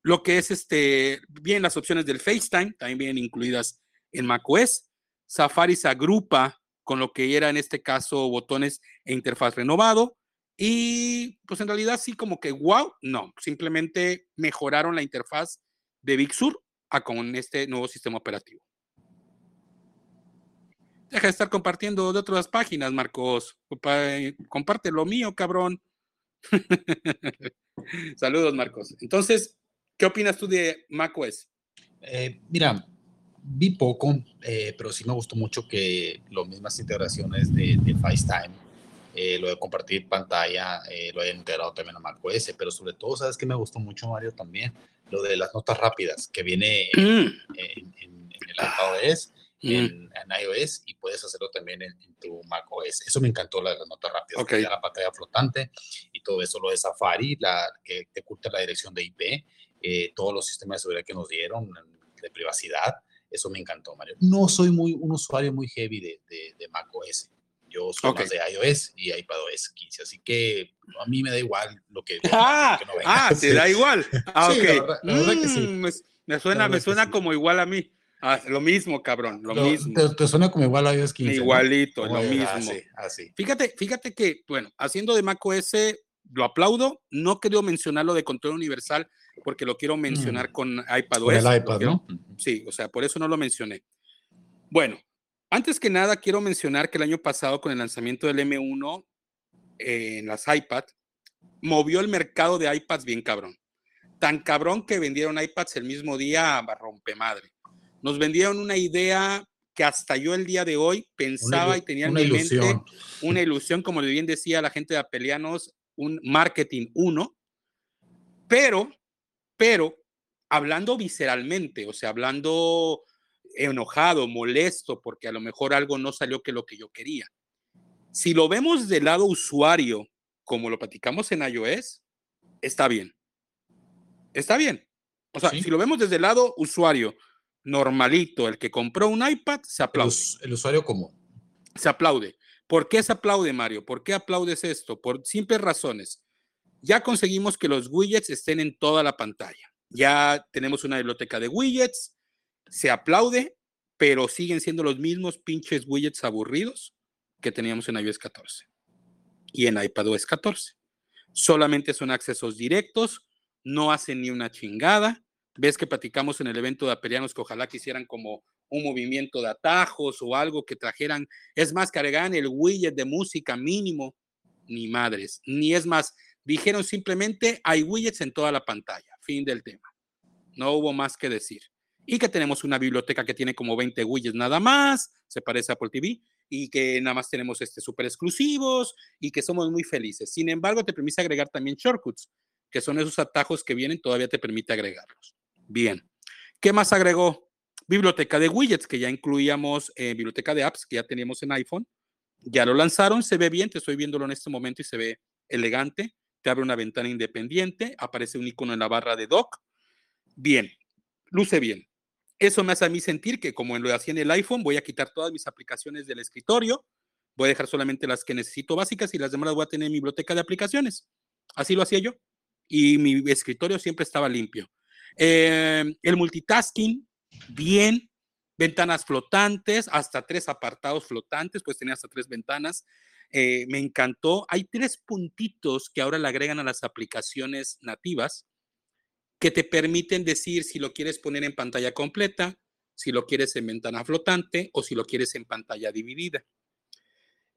lo que es este, bien las opciones del FaceTime, también vienen incluidas en macOS. Safari se agrupa con lo que era en este caso botones e interfaz renovado. Y pues en realidad sí como que wow, no, simplemente mejoraron la interfaz de Big Sur a con este nuevo sistema operativo. Deja de estar compartiendo de otras páginas, Marcos. Comparte lo mío, cabrón. Saludos, Marcos. Entonces, ¿qué opinas tú de macOS? Eh, mira, vi poco, eh, pero sí me gustó mucho que las mismas integraciones de, de FaceTime eh, lo de compartir pantalla, eh, lo he integrado también a macOS, pero sobre todo, ¿sabes que me gustó mucho, Mario, también? Lo de las notas rápidas, que viene en, mm. el iPadOS, mm. en, iOS, y puedes hacerlo también en, tu macOS. Eso me encantó, las notas rápidas, la pantalla flotante y todo eso, lo de Safari, la, que te oculta la dirección de IP, eh, todos los sistemas de seguridad que nos dieron, de privacidad, eso me encantó, Mario. No soy muy, un usuario muy heavy de, de, de macOS Yo soy más de iOS y iPadOS 15, así que a mí me da igual lo que, ah, no venga. Ah, te da igual. Ah, ok. La verdad, que sí. Mm, me, suena, me suena como igual a mí. Ah, lo mismo, cabrón, lo, mismo. Te, suena como igual a iOS 15. Igualito, lo mismo. Así, así. Fíjate, fíjate que, bueno, haciendo de macOS, lo aplaudo. No quería mencionarlo de control universal porque lo quiero mencionar mm. con iPadOS. Con el iPad, ¿no? Sí, o sea, por eso no lo mencioné. Bueno, antes que nada, quiero mencionar que el año pasado, con el lanzamiento del M1 en las iPad, movió el mercado de iPads bien cabrón. Tan cabrón que vendieron iPads el mismo día a rompemadre. Nos vendieron una idea que hasta yo el día de hoy pensaba y tenía en mi mente una ilusión, como bien decía la gente de Apelianos, un marketing uno, pero, pero, hablando visceralmente, o sea, hablando enojado, molesto, porque a lo mejor algo no salió que lo que yo quería. Si lo vemos del lado usuario, como lo platicamos en iOS, está bien. Está bien. O sea, si lo vemos desde el lado usuario, normalito, el que compró un iPad, se aplaude. El, usuario común. Se aplaude. ¿Por qué se aplaude, Mario? ¿Por qué aplaudes esto? Por simples razones. Ya conseguimos que los widgets estén en toda la pantalla. Ya tenemos una biblioteca de widgets, se aplaude, pero siguen siendo los mismos pinches widgets aburridos que teníamos en iOS 14 y en iPadOS 14. Solamente son accesos directos, no hacen ni una chingada. Ves que platicamos en el evento de Aperianos que ojalá quisieran como un movimiento de atajos o algo que trajeran. Es más, cargaran el widget de música mínimo. Ni madres. Ni es más, dijeron simplemente hay widgets en toda la pantalla. Fin del tema. No hubo más que decir y que tenemos una biblioteca que tiene como 20 widgets nada más, se parece a Apple TV, y que nada más tenemos este súper exclusivos y que somos muy felices. Sin embargo, te permite agregar también shortcuts, que son esos atajos que vienen, todavía te permite agregarlos. Bien. ¿Qué más agregó? Biblioteca de widgets, que ya incluíamos, eh, biblioteca de apps, que ya teníamos en iPhone. Ya lo lanzaron, se ve bien, te estoy viéndolo en este momento y se ve elegante. Te abre una ventana independiente, aparece un icono en la barra de dock. Bien, luce bien. Eso me hace a mí sentir que como lo hacía en el iPhone, voy a quitar todas mis aplicaciones del escritorio, voy a dejar solamente las que necesito básicas y las demás voy a tener en mi biblioteca de aplicaciones. Así lo hacía yo. Y mi escritorio siempre estaba limpio. Em, el multitasking, bien. Ventanas flotantes, hasta tres apartados flotantes, pues tenía hasta tres ventanas. Eh, me encantó. Hay tres puntitos que ahora le agregan a las aplicaciones nativas que te permiten decir si lo quieres poner en pantalla completa, si lo quieres en ventana flotante o si lo quieres en pantalla dividida.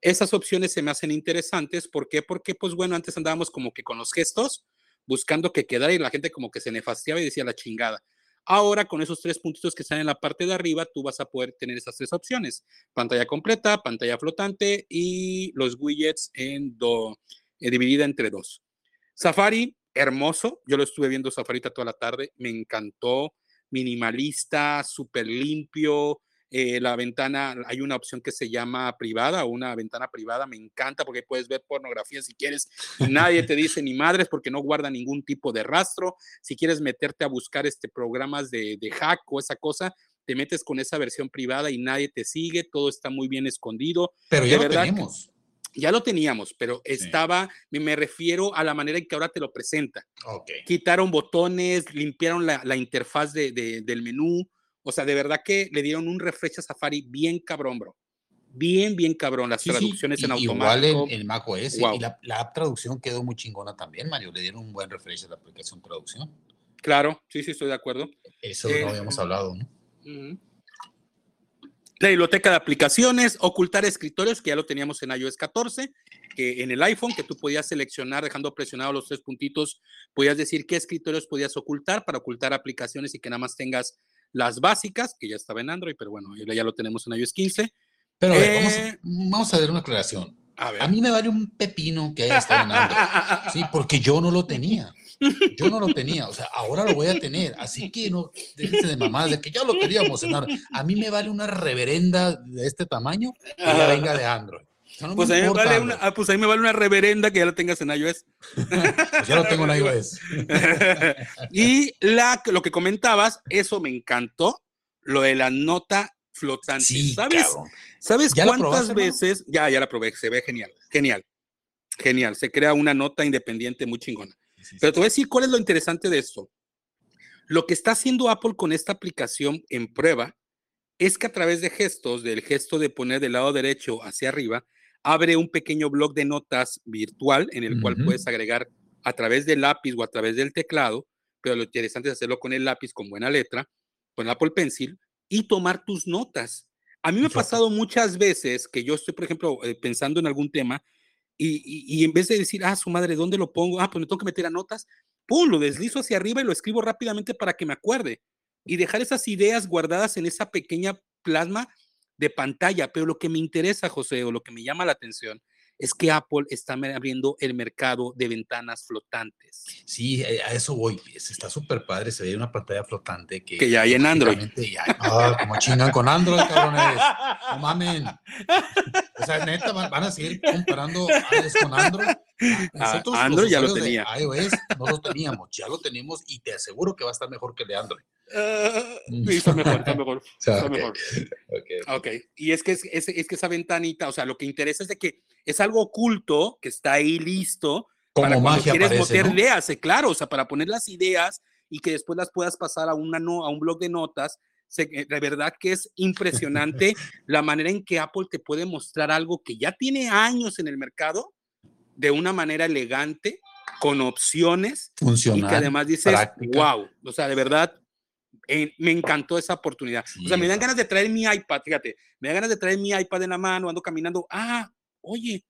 Esas opciones se me hacen interesantes. ¿Por qué? Porque, pues bueno, antes andábamos como que con los gestos, buscando que quedara y la gente como que se nefastiaba y decía la chingada. Ahora, con esos tres puntitos que están en la parte de arriba, tú vas a poder tener esas tres opciones. Pantalla completa, pantalla flotante y los widgets en do, eh, dividida entre dos. Safari hermoso. Yo lo estuve viendo Safarita toda la tarde, me encantó. Minimalista, súper limpio. Eh, la ventana, hay una opción que se llama privada una ventana privada, me encanta porque puedes ver pornografía si quieres. Nadie te dice ni madres porque no guarda ningún tipo de rastro. Si quieres meterte a buscar este programas de, de hack o esa cosa, te metes con esa versión privada y nadie te sigue, todo está muy bien escondido. Pero ya lo tenemos ya lo teníamos, pero estaba, me refiero a la manera en que ahora te lo presenta. Quitaron botones, limpiaron la, interfaz de, del menú. O sea, de verdad que le dieron un refresh a Safari bien cabrón, bro. Bien, bien cabrón. Las traducciones en automático. Igual en, Mac OS. Y la, la, traducción quedó muy chingona también, Mario. Le dieron un buen refresh a la aplicación traducción. Claro, sí, sí, estoy de acuerdo. Eso no eh, habíamos hablado, ¿no? La biblioteca de aplicaciones, ocultar escritorios, que ya lo teníamos en iOS 14, que en el iPhone, que tú podías seleccionar dejando presionados los tres puntitos, podías decir qué escritorios podías ocultar para ocultar aplicaciones y que nada más tengas las básicas, que ya estaba en Android, pero bueno, ya lo tenemos en iOS 15. Pero eh, vamos, a ver una aclaración. A, a, mí me vale un pepino que haya estado en Android, sí, porque yo no lo tenía. Yo no lo tenía, o sea, ahora lo voy a tener. Así que no déjense de mamadas de que ya lo teníamos en Android. A mí me vale una reverenda de este tamaño que ya venga de Android. pues, a mí me vale una, ah, pues me vale una reverenda que ya lo tengas en iOS. pues ya lo tengo en iOS. y la, lo que comentabas, eso me encantó, lo de la nota flotante. ¿Sabes, ¿sabes cuántas veces? Ya, ya la probé, se ve genial, genial, genial. Se crea una nota independiente muy chingona. Pero te voy a decir cuál es lo interesante de esto. Lo que está haciendo Apple con esta aplicación en prueba es que a través de gestos, del gesto de poner del lado derecho hacia arriba, abre un pequeño blog de notas virtual en el cual puedes agregar a través del lápiz o a través del teclado, pero lo interesante es hacerlo con el lápiz con buena letra, con Apple Pencil y tomar tus notas. A mí me ha pasado muchas veces que yo estoy, por ejemplo, eh, pensando en algún tema y, en vez de decir, ah, su madre, ¿dónde lo pongo? Ah, pues me tengo que meter a notas, pum, lo deslizo hacia arriba y lo escribo rápidamente para que me acuerde y dejar esas ideas guardadas en esa pequeña plasma de pantalla. Pero lo que me interesa, José, o lo que me llama la atención, es que Apple está abriendo el mercado de ventanas flotantes. Sí, eh, a eso voy. Está súper padre. Se ve una pantalla flotante que. Que ya hay en Android. Ya, ah, como chingan con Android, cabrones. No mamen. O sea, neta, van, a seguir comparando con Android. Ah, Nosotros, Android ya lo tenía. iOS no lo teníamos, ya lo tenemos y te aseguro que va a estar mejor que el de Android. Uh, está mejor, está mejor. está mejor. ok. Y es que, es, es, que esa ventanita, o sea, lo que interesa es de que es algo oculto que está ahí listo Como para cuando quieres meter ideas, eh, claro, o sea, para poner las ideas y que después las puedas pasar a, una no, a un blog de notas. Eh, de verdad que es impresionante la manera en que Apple te puede mostrar algo que ya tiene años en el mercado de una manera elegante, con opciones. Funcional. Y que además dices, wow, o sea, de verdad, me encantó esa oportunidad. o sea, me dan ganas de traer mi iPad, fíjate, me dan ganas de traer mi iPad en la mano, ando caminando, ah, oye,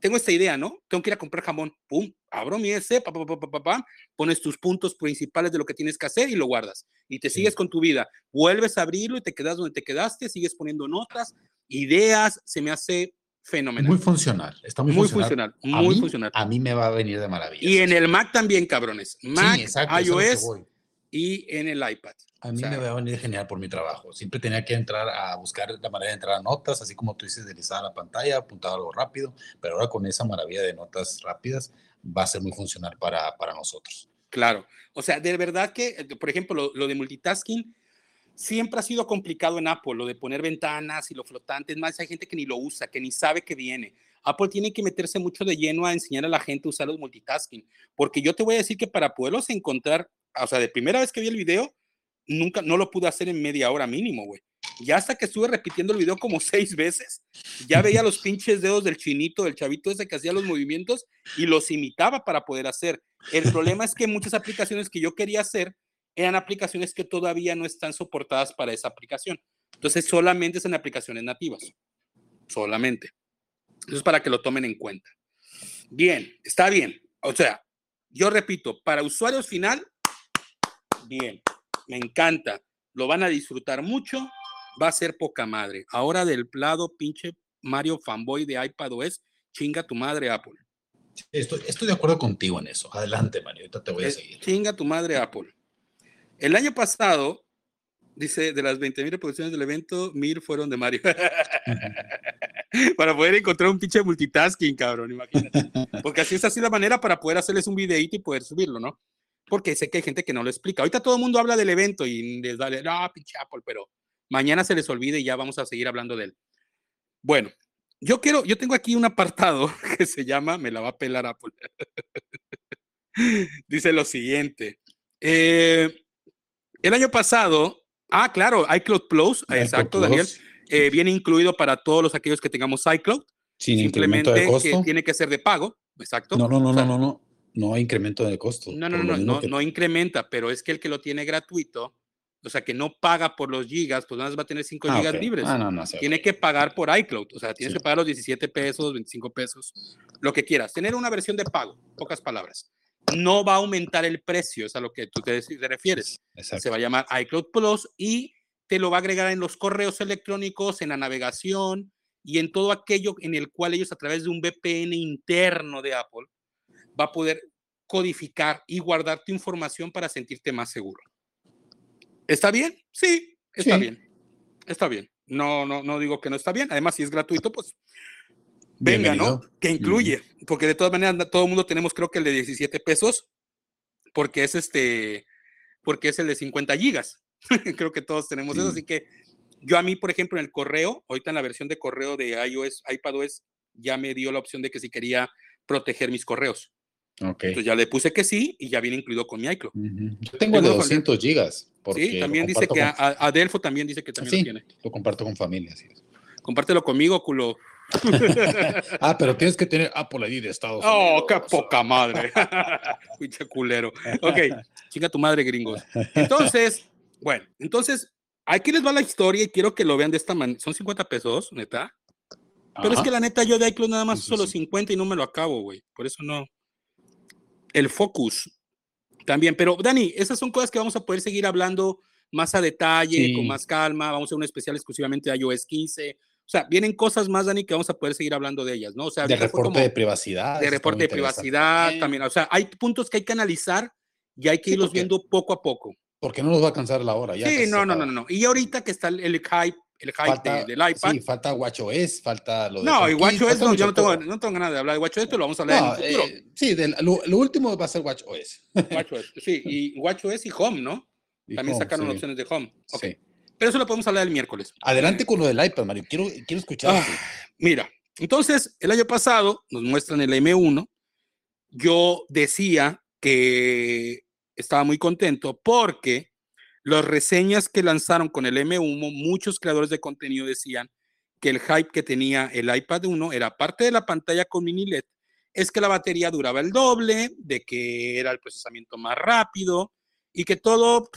tengo esta idea, ¿no? Tengo que ir a comprar jamón, pum, abro mi ese, pa, pa, pa, pones tus puntos principales de lo que tienes que hacer y lo guardas. Y te sigues con tu vida. Vuelves a abrirlo y te quedas donde te quedaste, sigues poniendo notas, ideas, se me hace fenomenal. Muy funcional, está muy, muy funcional. muy funcional. A mí me va a venir de maravilla. Y en el Mac también, cabrones. Mac, iOS y en el iPad. A mí me va a venir genial por mi trabajo. Siempre tenía que entrar a buscar la manera de entrar a notas, así como tú dices, deslizar la pantalla, apuntar algo rápido, pero ahora con esa maravilla de notas rápidas va a ser muy funcional para, para nosotros. Claro. O sea, de verdad que, eh, por ejemplo, lo, lo, de multitasking siempre ha sido complicado en Apple, lo de poner ventanas y lo flotante. Es más, hay gente que ni lo usa, que ni sabe que viene. Apple tiene que meterse mucho de lleno a enseñar a la gente a usar los multitasking, porque yo te voy a decir que para poderlos encontrar, o sea, de primera vez que vi el video, nunca, no lo pude hacer en media hora mínimo, güey. Ya hasta que estuve repitiendo el video como seis veces, ya veía los pinches dedos del chinito, del chavito ese que hacía los movimientos y los imitaba para poder hacer. El problema es que muchas aplicaciones que yo quería hacer eran aplicaciones que todavía no están soportadas para esa aplicación. Entonces solamente son aplicaciones nativas. Solamente. Eso es para que lo tomen en cuenta. Bien, está bien. O sea, yo repito, para usuarios final, bien me encanta, lo van a disfrutar mucho, va a ser poca madre. Ahora del lado pinche Mario fanboy de iPadOS, chinga tu madre Apple. Estoy, estoy de acuerdo contigo en eso. Adelante, Mario, ahorita te voy a eh, seguir. Chinga tu madre Apple. El año pasado, dice, de las 20.000 reproducciones del evento, mil fueron de Mario. para poder encontrar un pinche multitasking, cabrón, imagínate. Porque así es así la manera para poder hacerles un videito y poder subirlo, ¿no? Porque sé que hay gente que no lo explica. Ahorita todo el mundo habla del evento y les da, no, pinche Apple, pero mañana se les olvide y ya vamos a seguir hablando de él. Bueno, yo quiero, yo tengo aquí un apartado que se llama Me la va a pelar Apple. Dice lo siguiente. Eh, el año pasado, ah, claro, iCloud Plus, exacto, Daniel, eh, viene incluido para todos los aquellos que tengamos iCloud. Sin Simplemente de costo. que tiene que ser de pago, exacto. No, no, no, no, no, no. No incremento de costo. No, no, no, no, no incrementa, pero es que el que lo tiene gratuito, o sea, que no paga por los gigas, pues nada más va a tener 5 ah, gigas libres. Ah, no, no, tiene que pagar por iCloud, o sea, tienes que pagar los 17 pesos, 25 pesos, lo que quieras. Tener una versión de pago, pocas palabras. No va a aumentar el precio, es a lo que tú te, refieres. Se va a llamar iCloud Plus y te lo va a agregar en los correos electrónicos, en la navegación y en todo aquello en el cual ellos a través de un VPN interno de Apple va a poder codificar y guardar tu información para sentirte más seguro. ¿Está bien? Sí, está bien. Está bien. No, no, no digo que no está bien. Además, si es gratuito, pues venga, ¿no? Que incluye, porque de todas maneras todo el mundo tenemos creo que el de 17 pesos, porque es este, porque es el de 50 gigas. creo que todos tenemos eso, así que Yo a mí, por ejemplo, en el correo, ahorita en la versión de correo de iOS, iPadOS, ya me dio la opción de que si quería proteger mis correos. Okay. Entonces ya le puse que sí y ya viene incluido con mi iCloud. Yo tengo, de 200 gigas. Sí, también dice que a, Adelfo también dice que también lo tiene. Lo comparto con familia. Sí. Compártelo conmigo, culo. ah, pero tienes que tener Apple ID de Estados Unidos. Oh, qué poca madre. Pinche culero. Ok, chinga tu madre, gringos. Entonces, bueno, entonces, aquí les va la historia y quiero que lo vean de esta manera. Son 50 pesos, neta. Pero es que la neta, yo de iCloud nada más solo 50 y no me lo acabo, güey. Por eso no. El Focus también. Pero, Dani, esas son cosas que vamos a poder seguir hablando más a detalle, con más calma. Vamos a hacer un especial exclusivamente de iOS 15. O sea, vienen cosas más, Dani, que vamos a poder seguir hablando de ellas, ¿no? O sea, de reporte de privacidad. De reporte de privacidad también. O sea, hay puntos que hay que analizar y hay que irlos viendo poco a poco. Porque no nos va a alcanzar la hora. Ya sí, no, no, no, no. Y ahorita que está el, hype, el hype del iPad. Sí, falta WatchOS, falta lo de. No, y WatchOS no, yo no tengo, no tengo ganas de hablar de WatchOS, pero lo vamos a hablar en el futuro. Eh, sí, lo, último va a ser WatchOS. WatchOS, sí, y WatchOS y Home, ¿no? También sacaron opciones de Home. Ok. Pero eso lo podemos hablar el miércoles. Adelante con lo del iPad, Mario. Quiero, quiero escuchar. Ah, mira, entonces, el año pasado nos muestran el M1. Yo decía que estaba muy contento porque las reseñas que lanzaron con el M1, muchos creadores de contenido decían que el hype que tenía el iPad 1 era parte de la pantalla con mini LED, es que la batería duraba el doble, de que era el procesamiento más rápido y que todo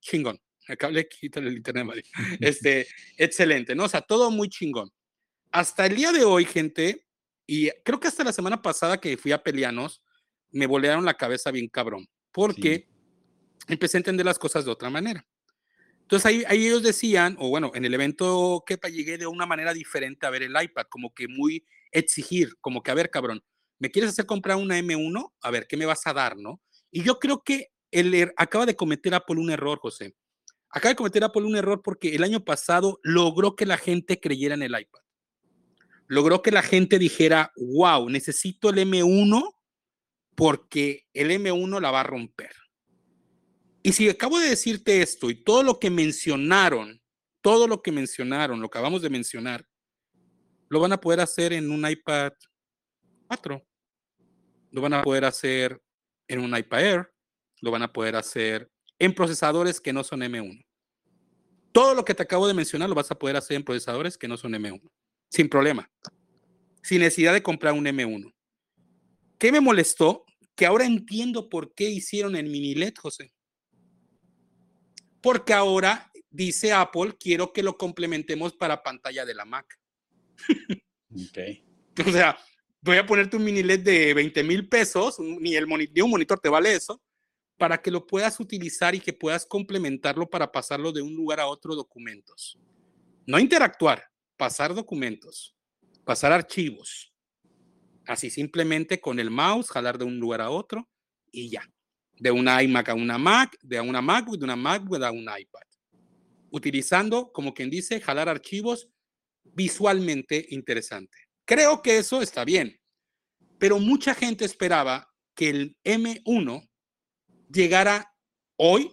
chingón. Acá le quitan el internet, Este, excelente, ¿no? O sea, todo muy chingón. Hasta el día de hoy, gente, y creo que hasta la semana pasada que fui a Peleanos, me bolearon la cabeza bien cabrón, porque empecé a entender las cosas de otra manera. Entonces ahí, ellos decían, o bueno, en el evento que llegué de una manera diferente a ver el iPad, como que muy exigir, como que a ver, cabrón, ¿me quieres hacer comprar una M1? A ver, ¿qué me vas a dar, no? Y yo creo que el, er, acaba de cometer Apple un error, José. Acaba de cometer Apple un error porque el año pasado logró que la gente creyera en el iPad. Logró que la gente dijera, wow, necesito el M1 porque el M1 la va a romper. Y si acabo de decirte esto y todo lo que mencionaron, todo lo que mencionaron, lo acabamos de mencionar, lo van a poder hacer en un iPad 4. Lo van a poder hacer en un iPad Air. Lo van a poder hacer en procesadores que no son M1. Todo lo que te acabo de mencionar lo vas a poder hacer en procesadores que no son M1, sin problema, sin necesidad de comprar un M1. ¿Qué me molestó? Que ahora entiendo por qué hicieron el mini LED, José. Porque ahora dice Apple, quiero que lo complementemos para pantalla de la Mac. ok. o sea, voy a ponerte un mini LED de 20 mil pesos, ni, el ni un monitor te vale eso, para que lo puedas utilizar y que puedas complementarlo para pasarlo de un lugar a otro documentos. No interactuar, pasar documentos, pasar archivos. Así simplemente con el mouse, jalar de un lugar a otro y ya. De una iMac a una Mac, de una MacBook, de una MacBook a un iPad. Utilizando, como quien dice, jalar archivos visualmente interesante. Creo que eso está bien, pero mucha gente esperaba que el M1 llegara hoy,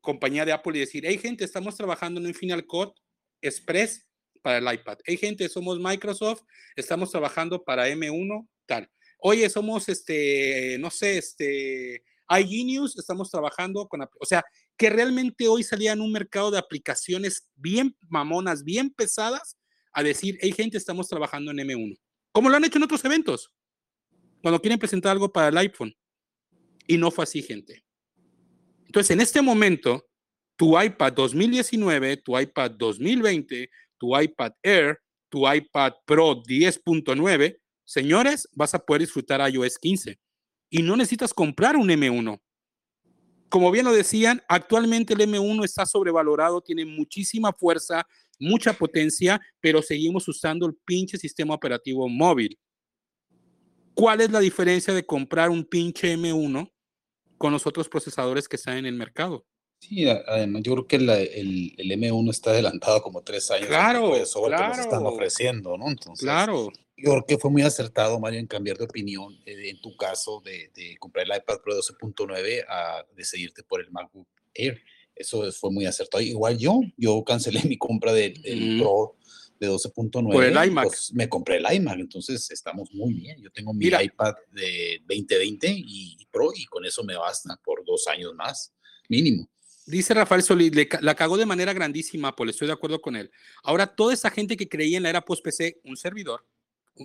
compañía de Apple, y decir, hey gente, estamos trabajando en un Final Cut Express para el iPad. Hey gente, somos Microsoft, estamos trabajando para M1, tal. Oye, somos este, no sé, este, iGenius, estamos trabajando con, o sea, que realmente hoy salía en un mercado de aplicaciones bien mamonas, bien pesadas, a decir, hey gente, estamos trabajando en M1. Como lo han hecho en otros eventos. Cuando quieren presentar algo para el iPhone. Y no fue así, gente. Entonces, en este momento, tu iPad 2019, tu iPad 2020, tu iPad Air, tu iPad Pro 10.9, señores, vas a poder disfrutar iOS 15. Y no necesitas comprar un M1. Como bien lo decían, actualmente el M1 está sobrevalorado, tiene muchísima fuerza, mucha potencia, pero seguimos usando el pinche sistema operativo móvil. ¿Cuál es la diferencia de comprar un pinche M1 con los otros procesadores que están en el mercado. Sí, además yo creo que el, el, M1 está adelantado como tres años. Claro, claro. Que están ofreciendo, ¿no? Entonces, claro. Yo creo que fue muy acertado, Mario, en cambiar de opinión eh, en tu caso de, de, comprar el iPad Pro 12.9 a decidirte por el MacBook Air. eso fue muy acertado. Igual yo, yo cancelé mi compra del, Pro de 12.9. Por el iMac. Pues, me compré el iMac, entonces estamos muy bien. Yo tengo mi iPad de 2020 y Pro y con eso me basta por dos años más, mínimo. Dice Rafael Solís, la cagó de manera grandísima, pues estoy de acuerdo con él. Ahora, toda esa gente que creía en la era post-PC, un servidor,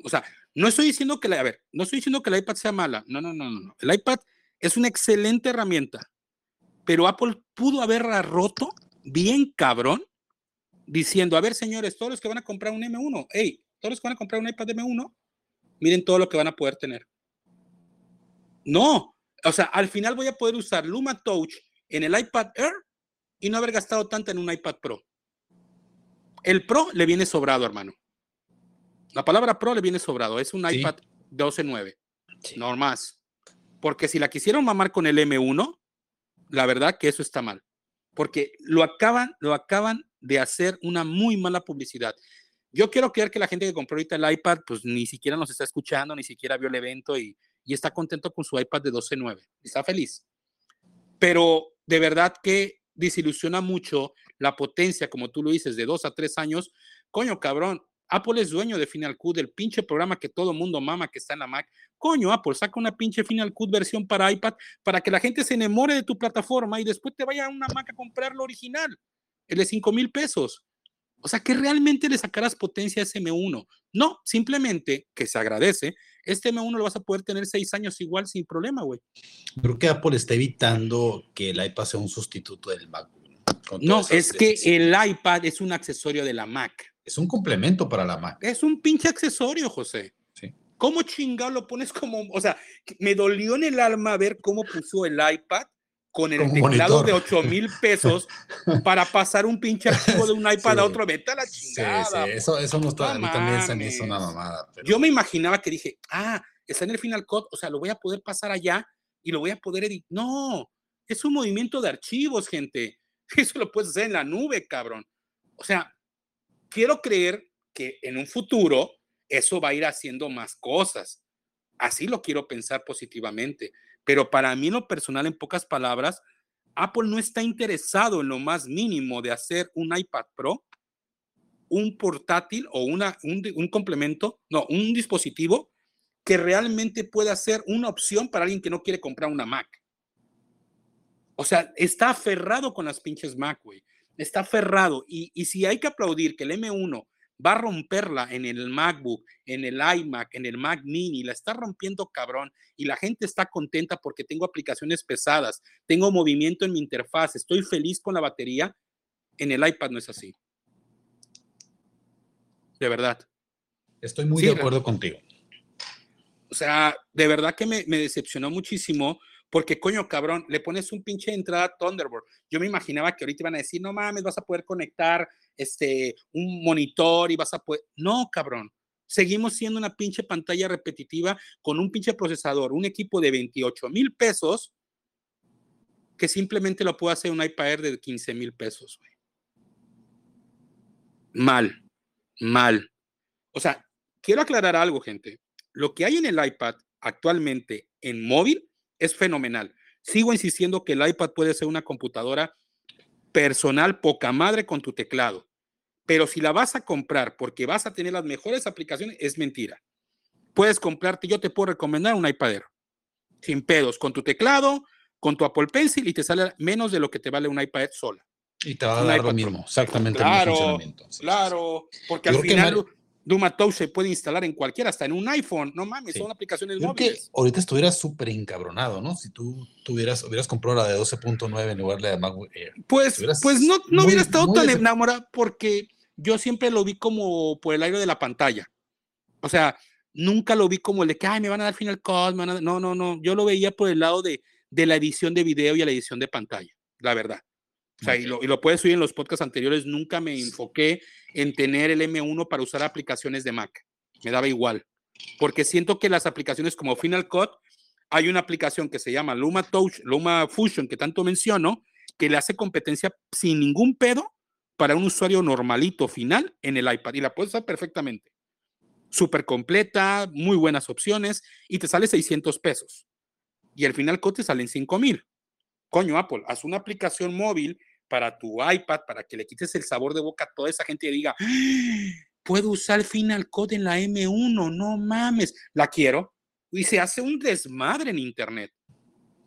o sea, no estoy diciendo que la, a ver, no estoy diciendo que el iPad sea mala, no, no, no, no. El iPad es una excelente herramienta, pero Apple pudo haberla roto bien cabrón diciendo, a ver, señores, todos los que van a comprar un M1, hey, todos los que van a comprar un iPad M1, miren todo lo que van a poder tener. No, o sea, al final voy a poder usar Luma Touch en el iPad Air y no haber gastado tanto en un iPad Pro. El Pro le viene sobrado, hermano. La palabra Pro le viene sobrado. Es un iPad 12.9. No más. Porque si la quisieron mamar con el M1, la verdad que eso está mal. Porque lo acaban, lo acaban de hacer una muy mala publicidad. Yo quiero creer que la gente que compró ahorita el iPad, pues ni siquiera nos está escuchando, ni siquiera vio el evento y, y está contento con su iPad de 12.9. Está feliz. Pero de verdad que desilusiona mucho la potencia, como tú lo dices, de dos a tres años. Coño, cabrón, Apple es dueño de Final Cut, del pinche programa que todo mundo mama que está en la Mac. Coño, Apple, saca una pinche Final Cut versión para iPad para que la gente se enamore de tu plataforma y después te vaya a una Mac a comprar lo original, el de 5 mil pesos. O sea, que realmente le sacarás potencia a ese M1. No, simplemente que se agradece. Este M1 lo vas a poder tener seis años igual sin problema, güey. Creo que Apple está evitando que el iPad sea un sustituto del Mac. No, es que el iPad es un accesorio de la Mac. Es un complemento para la Mac. Es un pinche accesorio, José. Sí. ¿Cómo chingado lo pones como, o sea, me dolió en el alma ver cómo puso el iPad con el teclado de 8 mil pesos para pasar un pinche archivo de un iPad a otro. Vete a la chingada. Sí, sí. Eso, eso no está, a mí también se me hizo una mamada. Yo me imaginaba que dije, ah, está en el Final Cut, o sea, lo voy a poder pasar allá y lo voy a poder editar. No, es un movimiento de archivos, gente. Eso lo puedes hacer en la nube, cabrón. O sea, quiero creer que en un futuro eso va a ir haciendo más cosas. Así lo quiero pensar positivamente. Pero para mí, lo personal, en pocas palabras, Apple no está interesado en lo más mínimo de hacer un iPad Pro, un portátil o una, un, un complemento, no, un dispositivo que realmente pueda ser una opción para alguien que no quiere comprar una Mac. O sea, está aferrado con las pinches Mac, güey está aferrado. Y, si hay que aplaudir que el M1 va a romperla en el MacBook, en el iMac, en el Mac Mini, la está rompiendo cabrón y la gente está contenta porque tengo aplicaciones pesadas, tengo movimiento en mi interfaz, estoy feliz con la batería, en el iPad no es así. De verdad. Estoy muy de acuerdo contigo. O sea, de verdad que me, me decepcionó muchísimo porque, coño, cabrón, le pones un pinche entrada Thunderbolt. Yo me imaginaba que ahorita iban a decir, no mames, vas a poder conectar este, un monitor y vas a poder. No, cabrón. Seguimos siendo una pinche pantalla repetitiva con un pinche procesador, un equipo de 28 mil pesos que simplemente lo puede hacer un iPad Air de 15 mil pesos. Mal, mal. O sea, quiero aclarar algo, gente. Lo que hay en el iPad actualmente en móvil es fenomenal. Sigo insistiendo que el iPad puede ser una computadora personal poca madre con tu teclado, pero si la vas a comprar porque vas a tener las mejores aplicaciones, es mentira. Puedes comprarte, yo te puedo recomendar un iPad Air, sin pedos, con tu teclado, con tu Apple Pencil y te sale menos de lo que te vale un iPad Air sola. Y te va a dar lo mismo, exactamente claro, el funcionamiento. Claro, porque al final Touch se puede instalar en cualquiera, hasta en un iPhone. No mames, son aplicaciones móviles. ahorita estuvieras súper encabronado, ¿no? Si tú tuvieras, hubieras comprado la de 12.9 en lugar de la MacBook Air. Pues, pues no, no hubiera estado tan enamorado porque yo siempre lo vi como por el aire de la pantalla. O sea, nunca lo vi como el de que, ay, me van a dar Final Cut, no, no, no. Yo lo veía por el lado de, de la edición de video y la edición de pantalla, la verdad. O sea, y, lo, y lo puedes oír en los podcasts anteriores, nunca me enfoqué en tener el M1 para usar aplicaciones de Mac. Me daba igual. Porque siento que las aplicaciones como Final Cut, hay una aplicación que se llama Luma Touch, Luma Fusion, que tanto menciono, que le hace competencia sin ningún pedo para un usuario normalito final en el iPad. Y la puedes usar perfectamente. Súper completa, muy buenas opciones y te sale 600 pesos. Y al Final Cut te salen 5 mil coño, Apple, haz una aplicación móvil para tu iPad, para que le quites el sabor de boca a toda esa gente y diga, puedo usar Final Cut en la M1, no mames, la quiero. Y se hace un desmadre en Internet.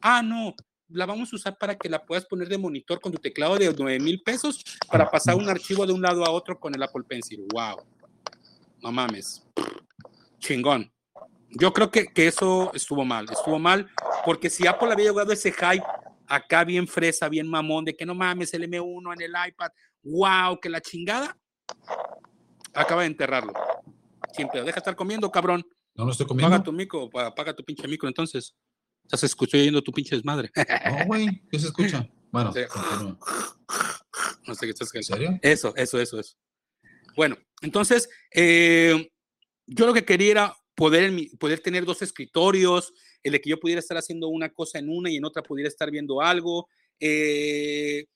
Ah, no, la vamos a usar para que la puedas poner de monitor con tu teclado de 9 mil pesos para pasar un archivo de un lado a otro con el Apple Pencil. ¡Wow! No mames. Chingón. Yo creo que, que eso estuvo mal. Estuvo mal porque si Apple había llegado ese hype acá bien fresa, bien mamón, de que no mames, el M1 en el iPad, wow, que la chingada, acaba de enterrarlo. Siempre, deja de estar comiendo, cabrón. No lo estoy comiendo. Paga tu micro, paga tu pinche micro, entonces. Ya se escuchó yendo tu pinche desmadre. No, güey, ¿qué se escucha? Bueno, no sé qué estás ¿En serio? Eso, eso, eso, eso. Bueno, entonces, eh, yo lo que quería era poder, poder tener dos escritorios, el de que yo pudiera estar haciendo una cosa en una y en otra pudiera estar viendo algo. Eh,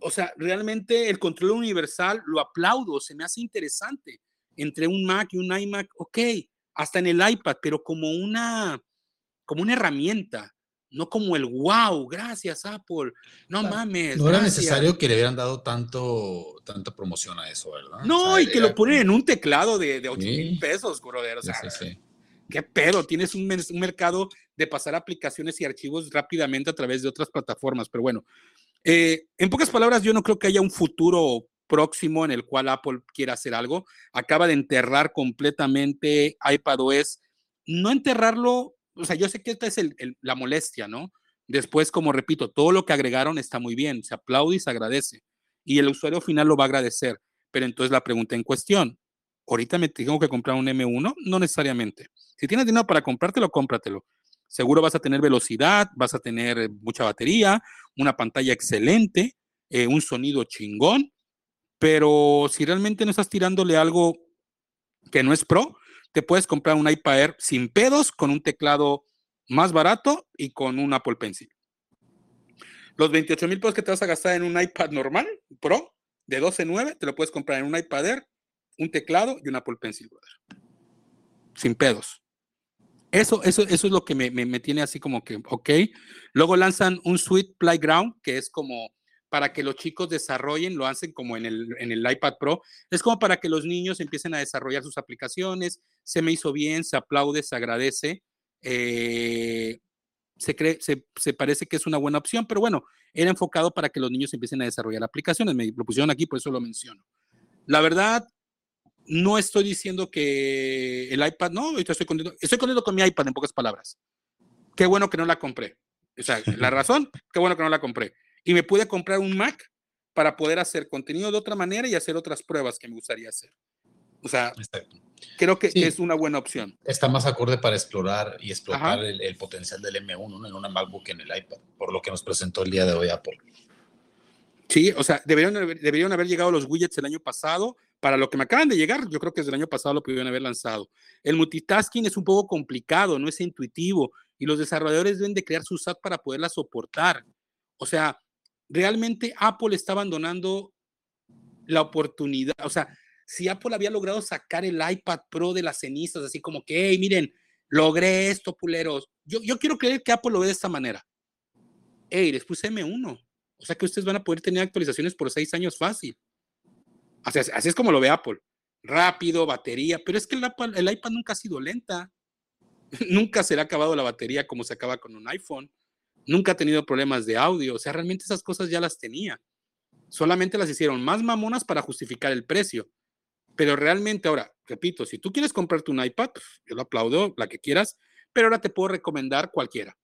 o sea, realmente el control universal lo aplaudo, se me hace interesante. Entre un Mac y un iMac, ok, hasta en el iPad, pero como una, como una herramienta, no como el wow, gracias Apple, no mames. No era necesario que le hubieran dado tanto, tanta promoción a eso, ¿verdad? No, y que lo ponen en un teclado de, de 8 mil pesos, brother. O sea, sí, sí, ¿Qué pedo? Tienes un, mercado de pasar aplicaciones y archivos rápidamente a través de otras plataformas, pero bueno. Eh, en pocas palabras, yo no creo que haya un futuro próximo en el cual Apple quiera hacer algo. Acaba de enterrar completamente iPadOS. No enterrarlo, o sea, yo sé que esta es la molestia, ¿no? Después, como repito, todo lo que agregaron está muy bien, se aplaude y se agradece. Y el usuario final lo va a agradecer. Pero entonces la pregunta en cuestión, ¿ahorita me tengo que comprar un M1? No necesariamente. Si tienes dinero para comprártelo, cómpratelo. Seguro vas a tener velocidad, vas a tener mucha batería, una pantalla excelente, eh, un sonido chingón, pero si realmente no estás tirándole algo que no es pro, te puedes comprar un iPad Air sin pedos, con un teclado más barato y con un Apple Pencil. Los 28 mil pesos que te vas a gastar en un iPad normal, Pro, de 12.9, te lo puedes comprar en un iPad Air, un teclado y un Apple Pencil, brother. Sin pedos. Eso, eso, eso es lo que me, me, tiene así como que, ok. Luego lanzan un Sweet Playground, que es como para que los chicos desarrollen, lo hacen como en el, en el iPad Pro. Es como para que los niños empiecen a desarrollar sus aplicaciones. Se me hizo bien, se aplaude, se agradece. Eh, se, cree, se, se, parece que es una buena opción, pero bueno, era enfocado para que los niños empiecen a desarrollar aplicaciones. Me lo pusieron aquí, por eso lo menciono. La verdad, no estoy diciendo que el iPad, no, estoy contento, estoy contento con mi iPad en pocas palabras. Qué bueno que no la compré. O sea, la razón, qué bueno que no la compré. Y me pude comprar un Mac para poder hacer contenido de otra manera y hacer otras pruebas que me gustaría hacer. O sea, creo que, es una buena opción. Está más acorde para explorar y explotar el, potencial del M1 en una MacBook en el iPad, por lo que nos presentó el día de hoy Apple. Sí, o sea, deberían, deberían haber llegado los widgets el año pasado, para lo que me acaban de llegar, yo creo que desde el año pasado lo pudieron haber lanzado. El multitasking es un poco complicado, no es intuitivo y los desarrolladores deben de crear su SAT para poderla soportar. O sea, realmente Apple está abandonando la oportunidad. O sea, si Apple había logrado sacar el iPad Pro de las cenizas, así como que, hey, miren, logré esto, puleros. Yo, yo quiero creer que Apple lo ve de esta manera. Hey, les puse M1. O sea que ustedes van a poder tener actualizaciones por seis años fácil. Así, así es como lo ve Apple. Rápido, batería, pero es que el, iPad nunca ha sido lenta. nunca se le ha acabado la batería como se acaba con un iPhone. Nunca ha tenido problemas de audio. O sea, realmente esas cosas ya las tenía. Solamente las hicieron más mamonas para justificar el precio. Pero realmente ahora, repito, si tú quieres comprarte un iPad, yo lo aplaudo, la que quieras, pero ahora te puedo recomendar cualquiera.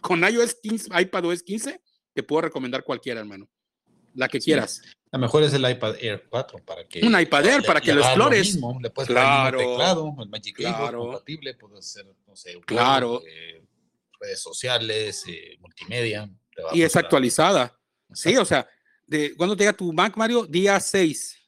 Con iOS 15, iPad OS 15, te puedo recomendar cualquiera, hermano. La que quieras. A lo mejor es el iPad Air 4 para que. Un iPad Air para que lo explores. Lo le puedes claro, el teclado, el Magic claro, compatible, puedes hacer, no sé, claro. Eh, redes sociales, eh, multimedia. Y es actualizada. Sí, o sea, de, ¿cuándo te llega tu Mac, Mario? Día 6.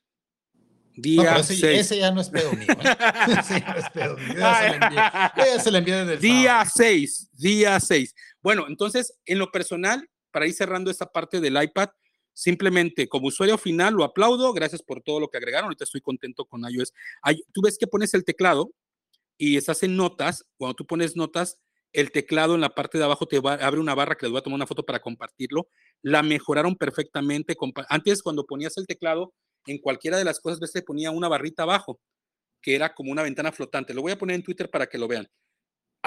Día ese, 6. ese, ya no es pedo mío. ¿eh? ese ya no es pedo mío. Ya se le envía, desde el Día 6, día 6. Bueno, entonces, en lo personal, para ir cerrando esta parte del iPad, Simplemente como usuario final lo aplaudo, gracias por todo lo que agregaron, ahorita estoy contento con iOS. tú ves que pones el teclado y estás en notas, cuando tú pones notas, el teclado en la parte de abajo te abre una barra que les voy a tomar una foto para compartirlo. La mejoraron perfectamente. Antes, cuando ponías el teclado, en cualquiera de las cosas, ves, te ponía una barrita abajo, que era como una ventana flotante. Lo voy a poner en Twitter para que lo vean.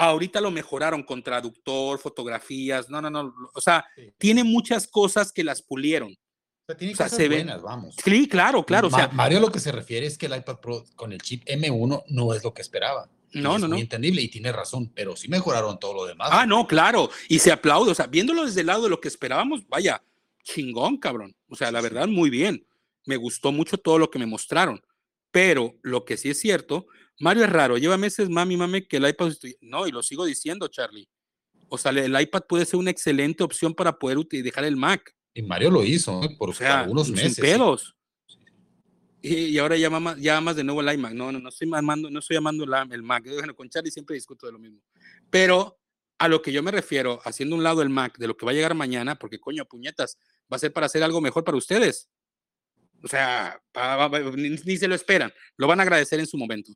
Ahorita lo mejoraron con traductor, fotografías. No, no, no. O sea, tiene muchas cosas que las pulieron. O sea, tiene cosas buenas, vamos. Sí, claro, claro. o sea, Mario lo que se refiere es que el iPad Pro con el chip M1 no es lo que esperaba. No, no, no. entendible y tiene razón, pero sí mejoraron todo lo demás. Ah, no, claro. Y se aplaude. O sea, viéndolo desde el lado de lo que esperábamos, vaya, chingón, cabrón. O sea, la verdad, muy bien. Me gustó mucho todo lo que me mostraron. Pero lo que sí es cierto, Mario es raro. Lleva meses, mami, mami, que el iPad. No, y lo sigo diciendo, Charlie. O sea, el iPad puede ser una excelente opción para poder dejar el Mac. Y Mario lo hizo ¿eh? por algunos meses. Sin pedos. Y, ahora ya más de nuevo el iMac. No, no, no estoy llamando, no estoy llamando el Mac. Bueno, con Charlie siempre discuto de lo mismo. Pero a lo que yo me refiero, haciendo un lado el Mac de lo que va a llegar mañana, porque coño, puñetas, va a ser para hacer algo mejor para ustedes. O sea, ni, se lo esperan, lo van a agradecer en su momento.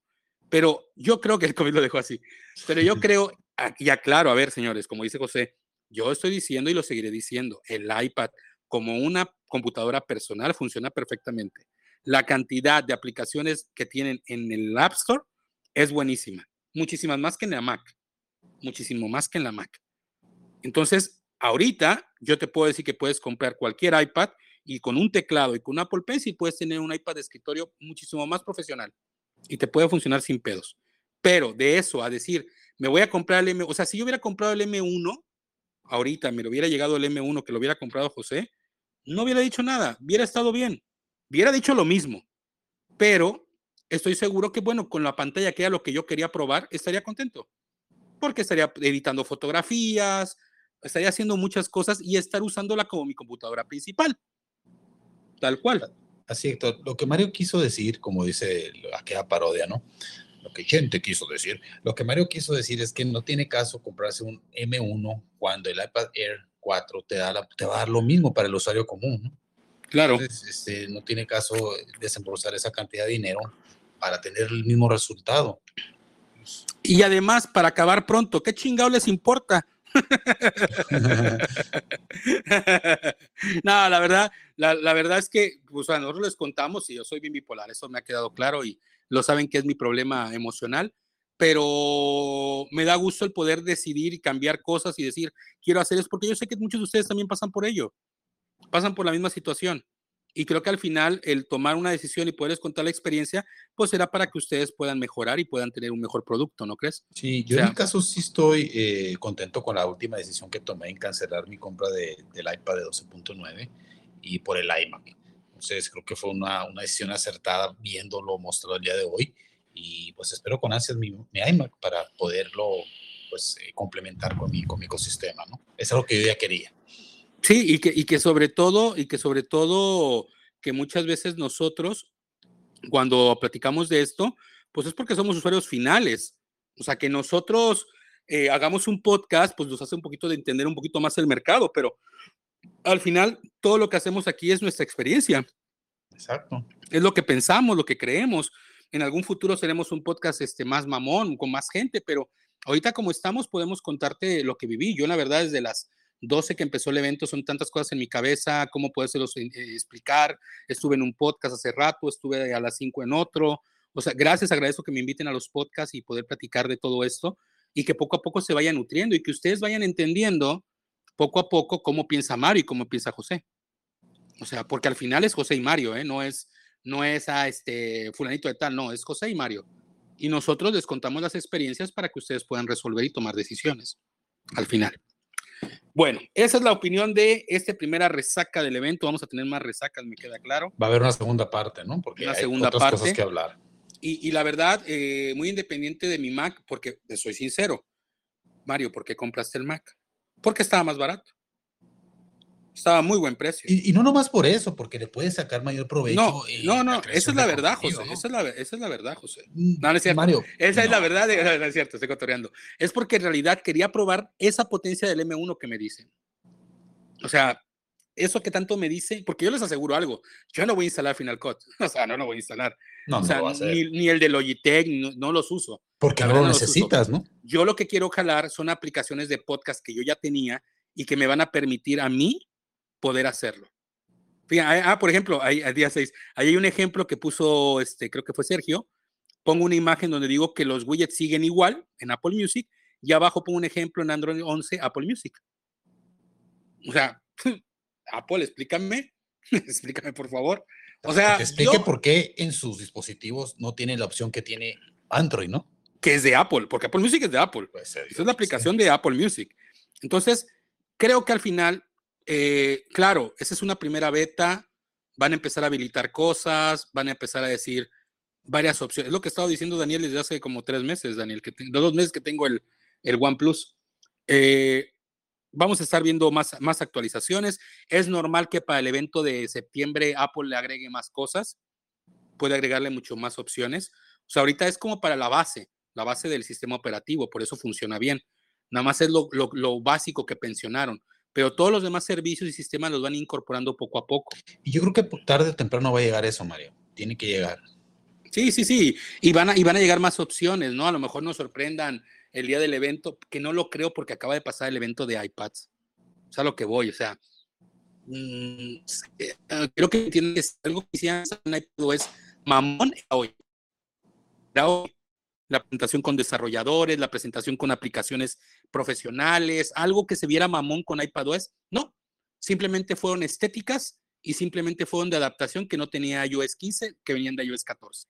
Pero yo creo que el COVID lo dejó así. Pero yo creo, y aclaro, a ver, señores, como dice José, yo estoy diciendo y lo seguiré diciendo, el iPad como una computadora personal funciona perfectamente la cantidad de aplicaciones que tienen en el App Store es buenísima. Muchísimas más que en la Mac. Muchísimo más que en la Mac. Entonces, ahorita yo te puedo decir que puedes comprar cualquier iPad y con un teclado y con un Apple Pencil puedes tener un iPad de escritorio muchísimo más profesional y te puede funcionar sin pedos. Pero de eso a decir, me voy a comprar el M, o sea, si yo hubiera comprado el M1, ahorita me lo hubiera llegado el M1 que lo hubiera comprado José, no hubiera dicho nada, hubiera estado bien. Hubiera dicho lo mismo, pero estoy seguro que, bueno, con la pantalla que era lo que yo quería probar, estaría contento. Porque estaría editando fotografías, estaría haciendo muchas cosas y estar usándola como mi computadora principal. Tal cual. Así lo que Mario quiso decir, como dice aquella parodia, ¿no? Lo que gente quiso decir. Lo que Mario quiso decir es que no tiene caso comprarse un M1 cuando el iPad Air 4 te, da te va a dar lo mismo para el usuario común, ¿no? Claro. este, no tiene caso desembolsar esa cantidad de dinero para tener el mismo resultado. Y además, para acabar pronto, ¿qué chingado les importa? no, la verdad, la, verdad es que pues, nosotros les contamos y yo soy bien bipolar, eso me ha quedado claro y lo saben que es mi problema emocional, pero me da gusto el poder decidir y cambiar cosas y decir, quiero hacer eso, porque yo sé que muchos de ustedes también pasan por ello pasan por la misma situación. Y creo que al final el tomar una decisión y poderles contar la experiencia, pues será para que ustedes puedan mejorar y puedan tener un mejor producto, ¿no crees? Sí, yo en mi caso sí estoy eh, contento con la última decisión que tomé en cancelar mi compra de, del iPad de 12.9 y por el iMac. Entonces creo que fue una, una, decisión acertada viéndolo mostrado el día de hoy y pues espero con ansias mi, mi iMac para poderlo pues eh, complementar con mi, con mi ecosistema, ¿no? Es algo que yo ya quería. Sí, y que, y que sobre todo, y que sobre todo, que muchas veces nosotros, cuando platicamos de esto, pues es porque somos usuarios finales. O sea, que nosotros eh, hagamos un podcast, pues nos hace un poquito de entender un poquito más el mercado, pero al final todo lo que hacemos aquí es nuestra experiencia. Exacto. Es lo que pensamos, lo que creemos. En algún futuro seremos un podcast este, más mamón, con más gente, pero ahorita como estamos podemos contarte lo que viví. Yo la verdad desde las 12 que empezó el evento, son tantas cosas en mi cabeza, cómo podérselos eh, explicar. Estuve en un podcast hace rato, estuve a las 5 en otro. O sea, gracias, agradezco que me inviten a los podcasts y poder platicar de todo esto y que poco a poco se vaya nutriendo y que ustedes vayan entendiendo poco a poco cómo piensa Mario y cómo piensa José. O sea, porque al final es José y Mario, ¿eh? no es no es a este fulanito de tal, no, es José y Mario. Y nosotros les contamos las experiencias para que ustedes puedan resolver y tomar decisiones al final. Bueno, esa es la opinión de esta primera resaca del evento. Vamos a tener más resacas, me queda claro. Va a haber una segunda parte, ¿no? Porque una hay segunda otras parte. cosas que hablar. Y, la verdad, eh, muy independiente de mi Mac, porque soy sincero, Mario, ¿por qué compraste el Mac? Porque estaba más barato. Estaba muy buen precio. Y, no nomás por eso, porque le puedes sacar mayor provecho. No, no, no, esa es la verdad, José. Esa, es la, esa, es la, verdad, José. No, no es cierto. Mario, esa es la verdad, no es cierto, estoy cotoreando. Es porque en realidad quería probar esa potencia del M1 que me dicen. O sea, eso que tanto me dice, porque yo les aseguro algo, yo no voy a instalar Final Cut, o sea, no lo voy a instalar. No, o sea, ni, el de Logitech, no, los uso. Porque no lo necesitas, ¿no? Yo lo que quiero jalar son aplicaciones de podcast que yo ya tenía y que me van a permitir a mí poder hacerlo. Fíjate, ah, por ejemplo, ahí, día 6, ahí hay un ejemplo que puso, este, creo que fue Sergio, pongo una imagen donde digo que los widgets siguen igual en Apple Music y abajo pongo un ejemplo en Android 11 Apple Music. O sea, Apple, explícame, explícame por favor. O sea, que explique por qué en sus dispositivos no tiene la opción que tiene Android, ¿no? Que es de Apple, porque Apple Music es de Apple. Pues, es la aplicación de Apple Music. Entonces, creo que al final, eh, claro, esa es una primera beta, van a empezar a habilitar cosas, van a empezar a decir varias opciones. Es lo que he diciendo Daniel desde hace como tres meses, Daniel, que dos meses que tengo el, el OnePlus. Eh, vamos a estar viendo más, más actualizaciones. Es normal que para el evento de septiembre Apple le agregue más cosas, puede agregarle mucho más opciones. O sea, ahorita es como para la base, la base del sistema operativo, por eso funciona bien. Nada más es lo, lo, básico que pensionaron, pero todos los demás servicios y sistemas los van incorporando poco a poco. Y yo creo que tarde o temprano va a llegar eso, Mario. Tiene que llegar. Sí, sí, sí. Y van a, y van a llegar más opciones, ¿no? A lo mejor nos sorprendan el día del evento, que no lo creo porque acaba de pasar el evento de iPads. O sea, lo que voy, o sea, mm, creo que tiene que ser algo que hicieran en iPad es mamón hoy. hoy. La presentación con desarrolladores, la presentación con aplicaciones profesionales, algo que se viera mamón con iPadOS. No, simplemente fueron estéticas y simplemente fueron de adaptación que no tenía iOS 15, que venían de iOS 14.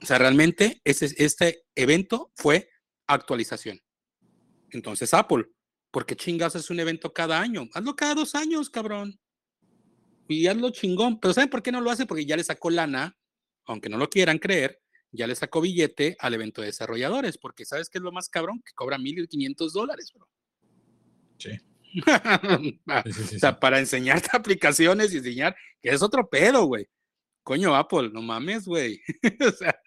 O sea, realmente ese, este evento fue actualización. Entonces, Apple, ¿por qué chingas es un evento cada año? Hazlo cada dos años, cabrón. Y hazlo chingón. Pero ¿saben por qué no lo hace? Porque ya le sacó lana, aunque no lo quieran creer, ya le sacó billete al evento de desarrolladores, porque ¿sabes qué es lo más cabrón? Que cobra 1.500 dólares, bro. Sí. o sea, para enseñarte aplicaciones y enseñar, que es otro pedo, güey. Coño, Apple, no mames, güey. o sea,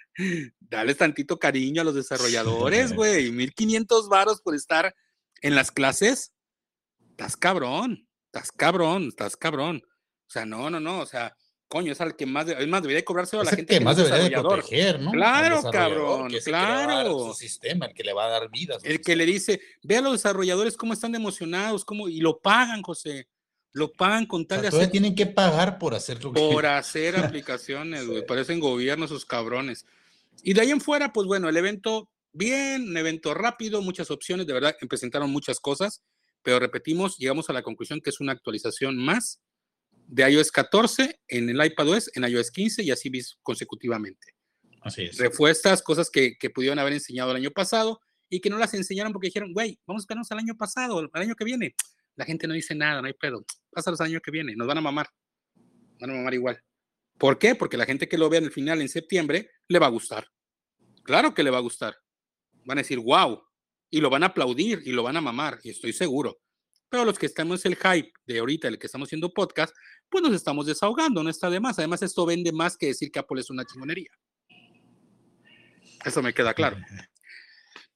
dale tantito cariño a los desarrolladores, güey. 1500 varos por estar en las clases. Estás cabrón, estás cabrón, estás cabrón. O sea, no, no, no, o sea, coño, es al que más, es más, debería cobrárselo a la gente que, más debería de proteger, ¿no? Claro, cabrón, claro. su sistema, el que le va a dar vida. El que le dice, ve a los desarrolladores cómo están emocionados, cómo, y lo pagan, José. Lo pagan con tal de hacer. tienen que pagar por hacer Por hacer aplicaciones, güey. Parecen gobiernos sus cabrones. Y de ahí en fuera, pues bueno, el evento, bien, un evento rápido, muchas opciones, de verdad, presentaron muchas cosas, pero repetimos, llegamos a la conclusión que es una actualización más de iOS 14 en el iPadOS, en iOS 15 y así consecutivamente. Así es. Refuerzas, cosas que, que pudieron haber enseñado el año pasado y que no las enseñaron porque dijeron, güey, vamos a esperarnos al año pasado, al año que viene. La gente no dice nada, no hay pedo. Pasa los años que viene, nos van a mamar. Van a mamar igual. ¿Por qué? Porque la gente que lo vea en el final en septiembre le va a gustar. Claro que le va a gustar. Van a decir, wow. Y lo van a aplaudir y lo van a mamar, y estoy seguro. Pero los que estamos en el hype de ahorita, el que estamos haciendo podcast, pues nos estamos desahogando, no está de más. Además, esto vende más que decir que Apple es una chingonería. Eso me queda claro.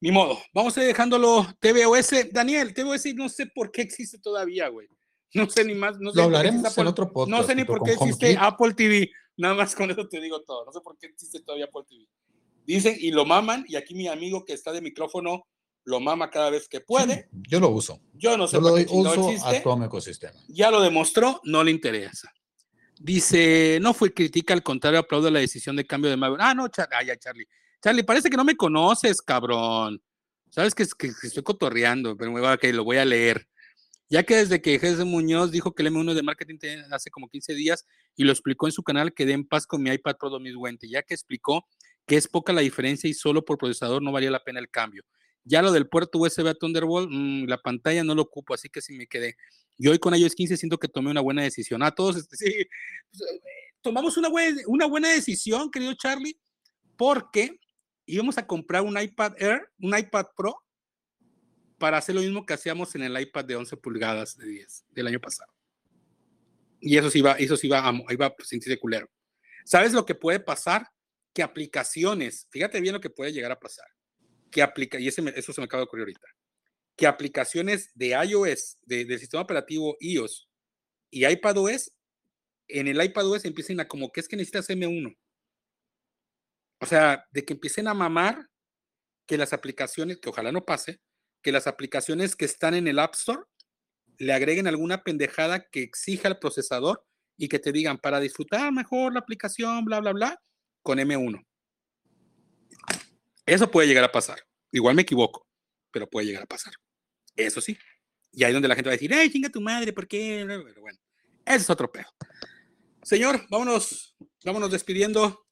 Ni modo, vamos a ir dejándolo TVOS. Daniel, TVOS no sé por qué existe todavía, güey. No sé ni más. No sé Lo hablaremos en otro podcast. No sé ni por qué existe Apple TV. Nada más con eso te digo todo. No sé por qué existe todavía Apple TV. Dicen y lo maman, y aquí mi amigo que está de micrófono lo mama cada vez que puede. Yo lo uso. Yo no sé por qué uso a todo mi ecosistema. Ya lo demostró, no le interesa. Dice, no fue crítica, al contrario, aplaudo la decisión de cambio de Mario. Ah, no, Charlie, ah, ya, Charlie. Charlie, parece que no me conoces, cabrón. Sabes que, que, que estoy cotorreando, pero me que lo voy a leer. Ya que desde que Jesús Muñoz dijo que el M1 de marketing hace como 15 días y lo explicó en su canal, quedé en paz con mi iPad Pro 2020, ya que explicó que es poca la diferencia y solo por procesador no valía la pena el cambio. Ya lo del puerto USB a Thunderbolt, mm, la pantalla no lo ocupo, así que sí me quedé. Yo hoy con iOS 15 siento que tomé una buena decisión. A todos, este, sí, pues, eh, tomamos una buena, una buena decisión, querido Charlie, porque íbamos a comprar un iPad Air, un iPad Pro, para hacer lo mismo que hacíamos en el iPad de 11 pulgadas de 10 del año pasado. Y eso sí va, eso sí va, iba a sentirse culero. ¿Sabes lo que puede pasar? Que aplicaciones, fíjate bien lo que puede llegar a pasar. Que aplica, y ese eso se me acaba de ocurrir ahorita. Que aplicaciones de iOS, del sistema operativo iOS, y iPadOS, en el iPadOS empiecen a como que es que necesitas M1. O sea, de que empiecen a mamar que las aplicaciones, que ojalá no pase, que las aplicaciones que están en el App Store le agreguen alguna pendejada que exija el procesador y que te digan para disfrutar mejor la aplicación, bla, bla, bla, con M1. Eso puede llegar a pasar. Igual me equivoco, pero puede llegar a pasar. Eso sí. Y ahí donde la gente va a decir, ¡ay, chinga tu madre! ¿Por qué? Pero bueno, ese es otro pedo. Señor, vámonos, vámonos despidiendo.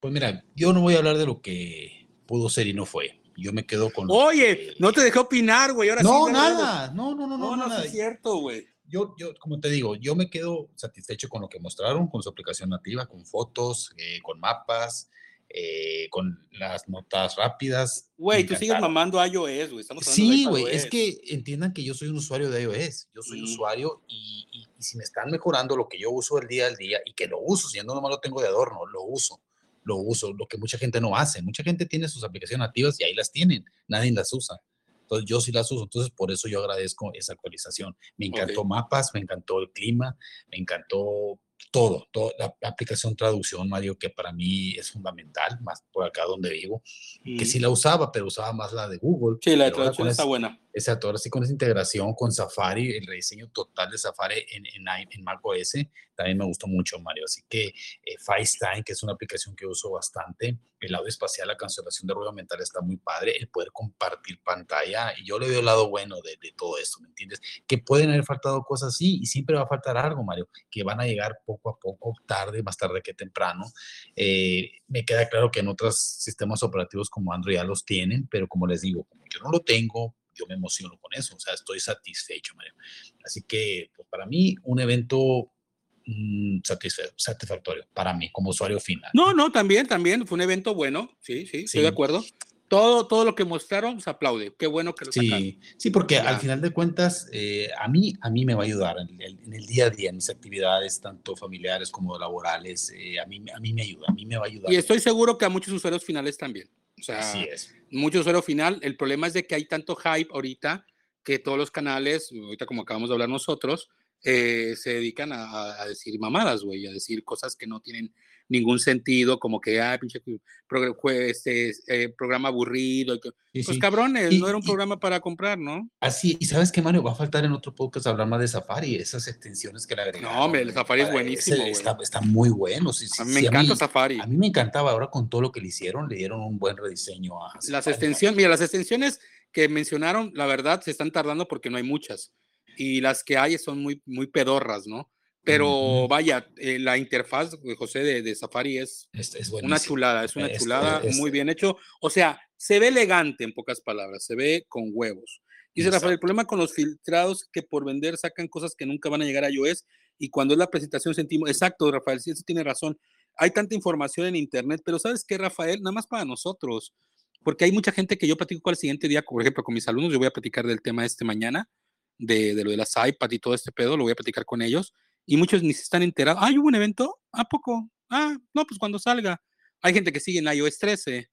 Pues mira, yo no voy a hablar de lo que pudo ser y no fue. Yo me quedo con. Oye, no te dejé opinar, güey. Ahora no, nada. No, no, no, no, no, no, es cierto, güey. Yo, yo, como te digo, yo me quedo satisfecho con lo que mostraron, con su aplicación nativa, con fotos, eh, con mapas, eh, con las notas rápidas. Güey, tú sigues mamando iOS, güey. Sí, güey, es que entiendan que yo soy un usuario de iOS. Yo soy usuario y, y, si me están mejorando lo que yo uso el día al día y que lo uso, si no nomás lo tengo de adorno, lo uso lo uso, lo que mucha gente no hace. Mucha gente tiene sus aplicaciones nativas y ahí las tienen, nadie las usa. Entonces yo sí las uso, entonces por eso yo agradezco esa actualización. Me encantó mapas, me encantó el clima, me encantó todo, toda la, aplicación traducción, Mario, que para mí es fundamental, más por acá donde vivo, que sí la usaba, pero usaba más la de Google. Sí, la de traducción está buena. Exacto, sí con esa integración con Safari, el rediseño total de Safari en, en, en macOS, también me gustó mucho, Mario. Así que eh, FaceTime, que es una aplicación que uso bastante, el audio espacial, la cancelación de ruido mental está muy padre, el poder compartir pantalla, y yo le veo el lado bueno de, de todo esto, ¿me entiendes? Que pueden haber faltado cosas, sí, y siempre va a faltar algo, Mario, que van a llegar poco a poco, tarde, más tarde que temprano. Eh, me queda claro que en otros sistemas operativos como Android ya los tienen, pero como les digo, como yo no lo tengo, yo me emociono con eso, o sea, estoy satisfecho, Mario. Así que, pues para mí, un evento mmm, satisfactorio, para mí, como usuario final. No, no, también, también, fue un evento bueno, sí, sí, estoy de acuerdo. Todo, todo lo que mostraron se aplaude. Qué bueno que lo sí, sacaron. Sí, porque al final de cuentas, eh, a, mí, a mí me va a ayudar en el, en el, día a día, en mis actividades, tanto familiares como laborales. Eh, a, mí, a mí me ayuda, a mí me va a ayudar. Y estoy seguro que a muchos usuarios finales también. O sea, Así es mucho usuario final. El problema es de que hay tanto hype ahorita que todos los canales, ahorita como acabamos de hablar nosotros, eh, se dedican a, a decir mamadas, güey, a decir cosas que no tienen ningún sentido, como que, ah, pinche este, eh, programa aburrido. Sí, pues sí. cabrones, y, no era un programa para comprar, ¿no? Así, y sabes qué, Mario, va a faltar en otro podcast hablar más de Safari, esas extensiones que le agregaron. No, hombre, el Safari es buenísimo. Ese, está, está, muy bueno. Sí, a mí me encanta a mí, Safari. A mí me encantaba, ahora con todo lo que le hicieron, le dieron un buen rediseño a Safari. Las extensiones, mira, las extensiones que mencionaron, la verdad, se están tardando porque no hay muchas. Y las que hay son muy, muy pedorras, ¿no? Pero vaya, eh, la interfaz, José, de, de Safari es, es, es una chulada, es una chulada, es, muy bien hecho. O sea, se ve elegante en pocas palabras, se ve con huevos. Dice Rafael, el problema con los filtrados que por vender sacan cosas que nunca van a llegar a iOS y cuando es la presentación sentimos, exacto, Rafael, sí, eso tiene razón. Hay tanta información en Internet, pero ¿sabes qué, Rafael? Nada más para nosotros, porque hay mucha gente que yo platico al siguiente día, por ejemplo, con mis alumnos, yo voy a platicar del tema este mañana, de, de lo de las iPad y todo este pedo, lo voy a platicar con ellos y muchos ni se están enterados. Ah, ¿hubo un evento? ¿A poco? Ah, no, pues cuando salga. Hay gente que sigue en iOS 13,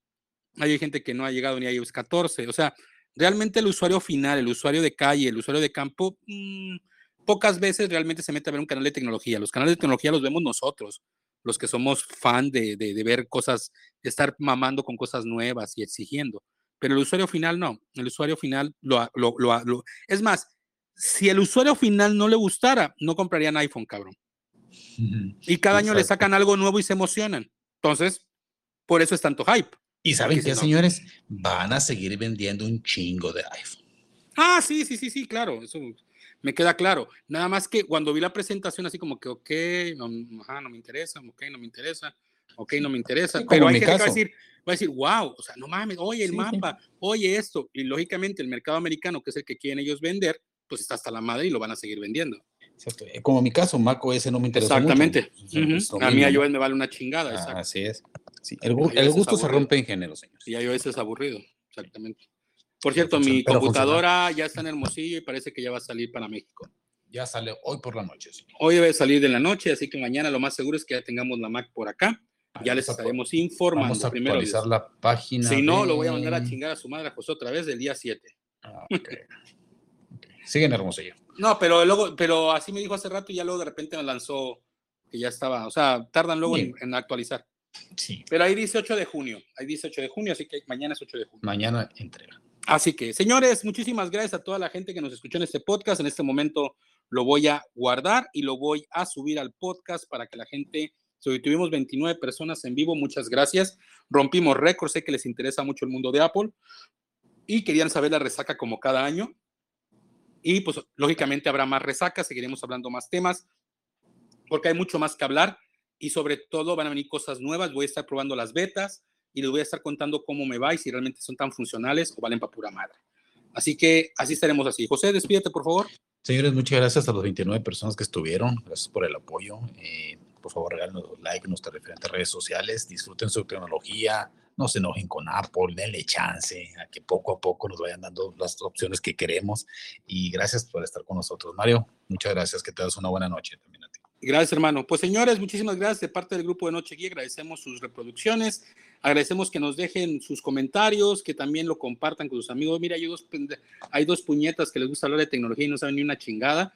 hay gente que no ha llegado ni a iOS 14. O sea, realmente el usuario final, el usuario de calle, el usuario de campo, mmm, pocas veces realmente se mete a ver un canal de tecnología. Los canales de tecnología los vemos nosotros, los que somos fan de, de, de ver cosas, de estar mamando con cosas nuevas y exigiendo. Pero el usuario final no. El usuario final lo, lo, lo, lo es más, si el usuario final no le gustara, no comprarían iPhone, cabrón. Y cada Exacto. año le sacan algo nuevo y se emocionan. Entonces, por eso es tanto hype. Y saben qué, no. señores, van a seguir vendiendo un chingo de iPhone. Ah, sí, sí, sí, sí, claro, eso me queda claro. Nada más que cuando vi la presentación, así como que, ok, no, ajá, no me interesa, ok, no me interesa, ok, no me interesa. Sí, pero hay gente que va a decir, va a decir, wow, o sea, no mames, oye el sí, mapa, sí. oye esto. Y lógicamente el mercado americano, que es el que quieren ellos vender, pues está hasta la madre y lo van a seguir vendiendo. Exacto. Como en mi caso, Mac OS no me interesa Exactamente. Mucho. Uh -huh. A mí iOS me vale una chingada. Ah, así es. Sí. El, el gusto se rompe en género, señor. Y iOS es aburrido, exactamente. Por cierto, mi computadora funciona. ya está en Hermosillo y parece que ya va a salir para México. Ya sale hoy por la noche. Señor. Hoy debe salir de la noche, así que mañana lo más seguro es que ya tengamos la Mac por acá. Ya les estaremos informando. Vamos a primero actualizar la página. Si no, lo voy a mandar a chingar a su madre a José otra vez del día 7. Ah, okay. Okay. Siguen Hermosillo. No, pero luego, pero así me dijo hace rato y ya luego de repente me lanzó que ya estaba, o sea, tardan luego en, actualizar. Sí. Pero hay 18 de junio, hay 18 de junio, así que mañana es 8 de junio. Mañana entrega. Así que, señores, muchísimas gracias a toda la gente que nos escuchó en este podcast. En este momento lo voy a guardar y lo voy a subir al podcast para que la gente, hoy tuvimos 29 personas en vivo, muchas gracias. Rompimos récord, sé que les interesa mucho el mundo de Apple y querían saber la resaca como cada año. Y pues lógicamente habrá más resaca, seguiremos hablando más temas, porque hay mucho más que hablar y sobre todo van a venir cosas nuevas. Voy a estar probando las betas y les voy a estar contando cómo me va y si realmente son tan funcionales o valen para pura madre. Así que así estaremos así. José, despídete, por favor. Señores, muchas gracias a las 29 personas que estuvieron. Gracias por el apoyo. Eh, por favor, regálenos like en nuestras diferentes redes sociales. Disfruten su tecnología no se enojen con Apple, denle chance a que poco a poco nos vayan dando las opciones que queremos. Y gracias por estar con nosotros, Mario. Muchas gracias, que te das una buena noche también a ti. Gracias, hermano. Pues señores, muchísimas gracias de parte del grupo de Noche Guía. Agradecemos sus reproducciones, agradecemos que nos dejen sus comentarios, que también lo compartan con sus amigos. Mira, hay dos, hay dos puñetas que les gusta hablar de tecnología y no saben ni una chingada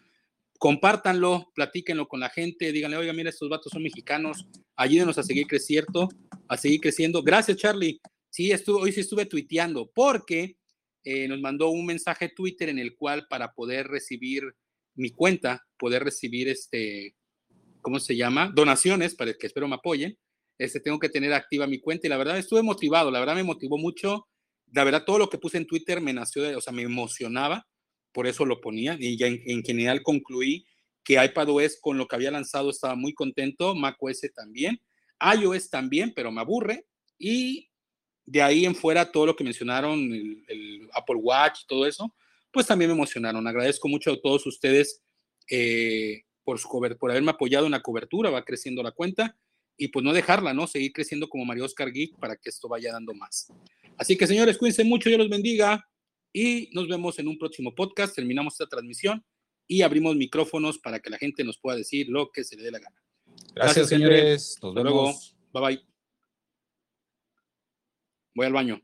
compártanlo, platíquenlo con la gente, díganle, oiga, mira, estos vatos son mexicanos, ayúdenos a seguir creciendo, a seguir creciendo. Gracias, Charlie. Sí, estuve, hoy sí estuve tuiteando porque eh, nos mandó un mensaje Twitter en el cual para poder recibir mi cuenta, poder recibir este, ¿cómo se llama? Donaciones para que espero me apoyen. Este, tengo que tener activa mi cuenta y la verdad estuve motivado, la verdad me motivó mucho. La verdad todo lo que puse en Twitter me nació, de, o sea, me emocionaba por eso lo ponía y ya en, general concluí que iPadOS con lo que había lanzado estaba muy contento, macOS también, iOS también, pero me aburre y de ahí en fuera todo lo que mencionaron, el, Apple Watch, todo eso, pues también me emocionaron. Agradezco mucho a todos ustedes eh, por, su por haberme apoyado en la cobertura, va creciendo la cuenta y pues no dejarla, ¿no? Seguir creciendo como Mario Oscar Geek para que esto vaya dando más. Así que señores, cuídense mucho, Dios los bendiga y nos vemos en un próximo podcast. Terminamos esta transmisión y abrimos micrófonos para que la gente nos pueda decir lo que se le dé la gana. Gracias, señores. Nos vemos. luego. Bye bye. Voy al baño.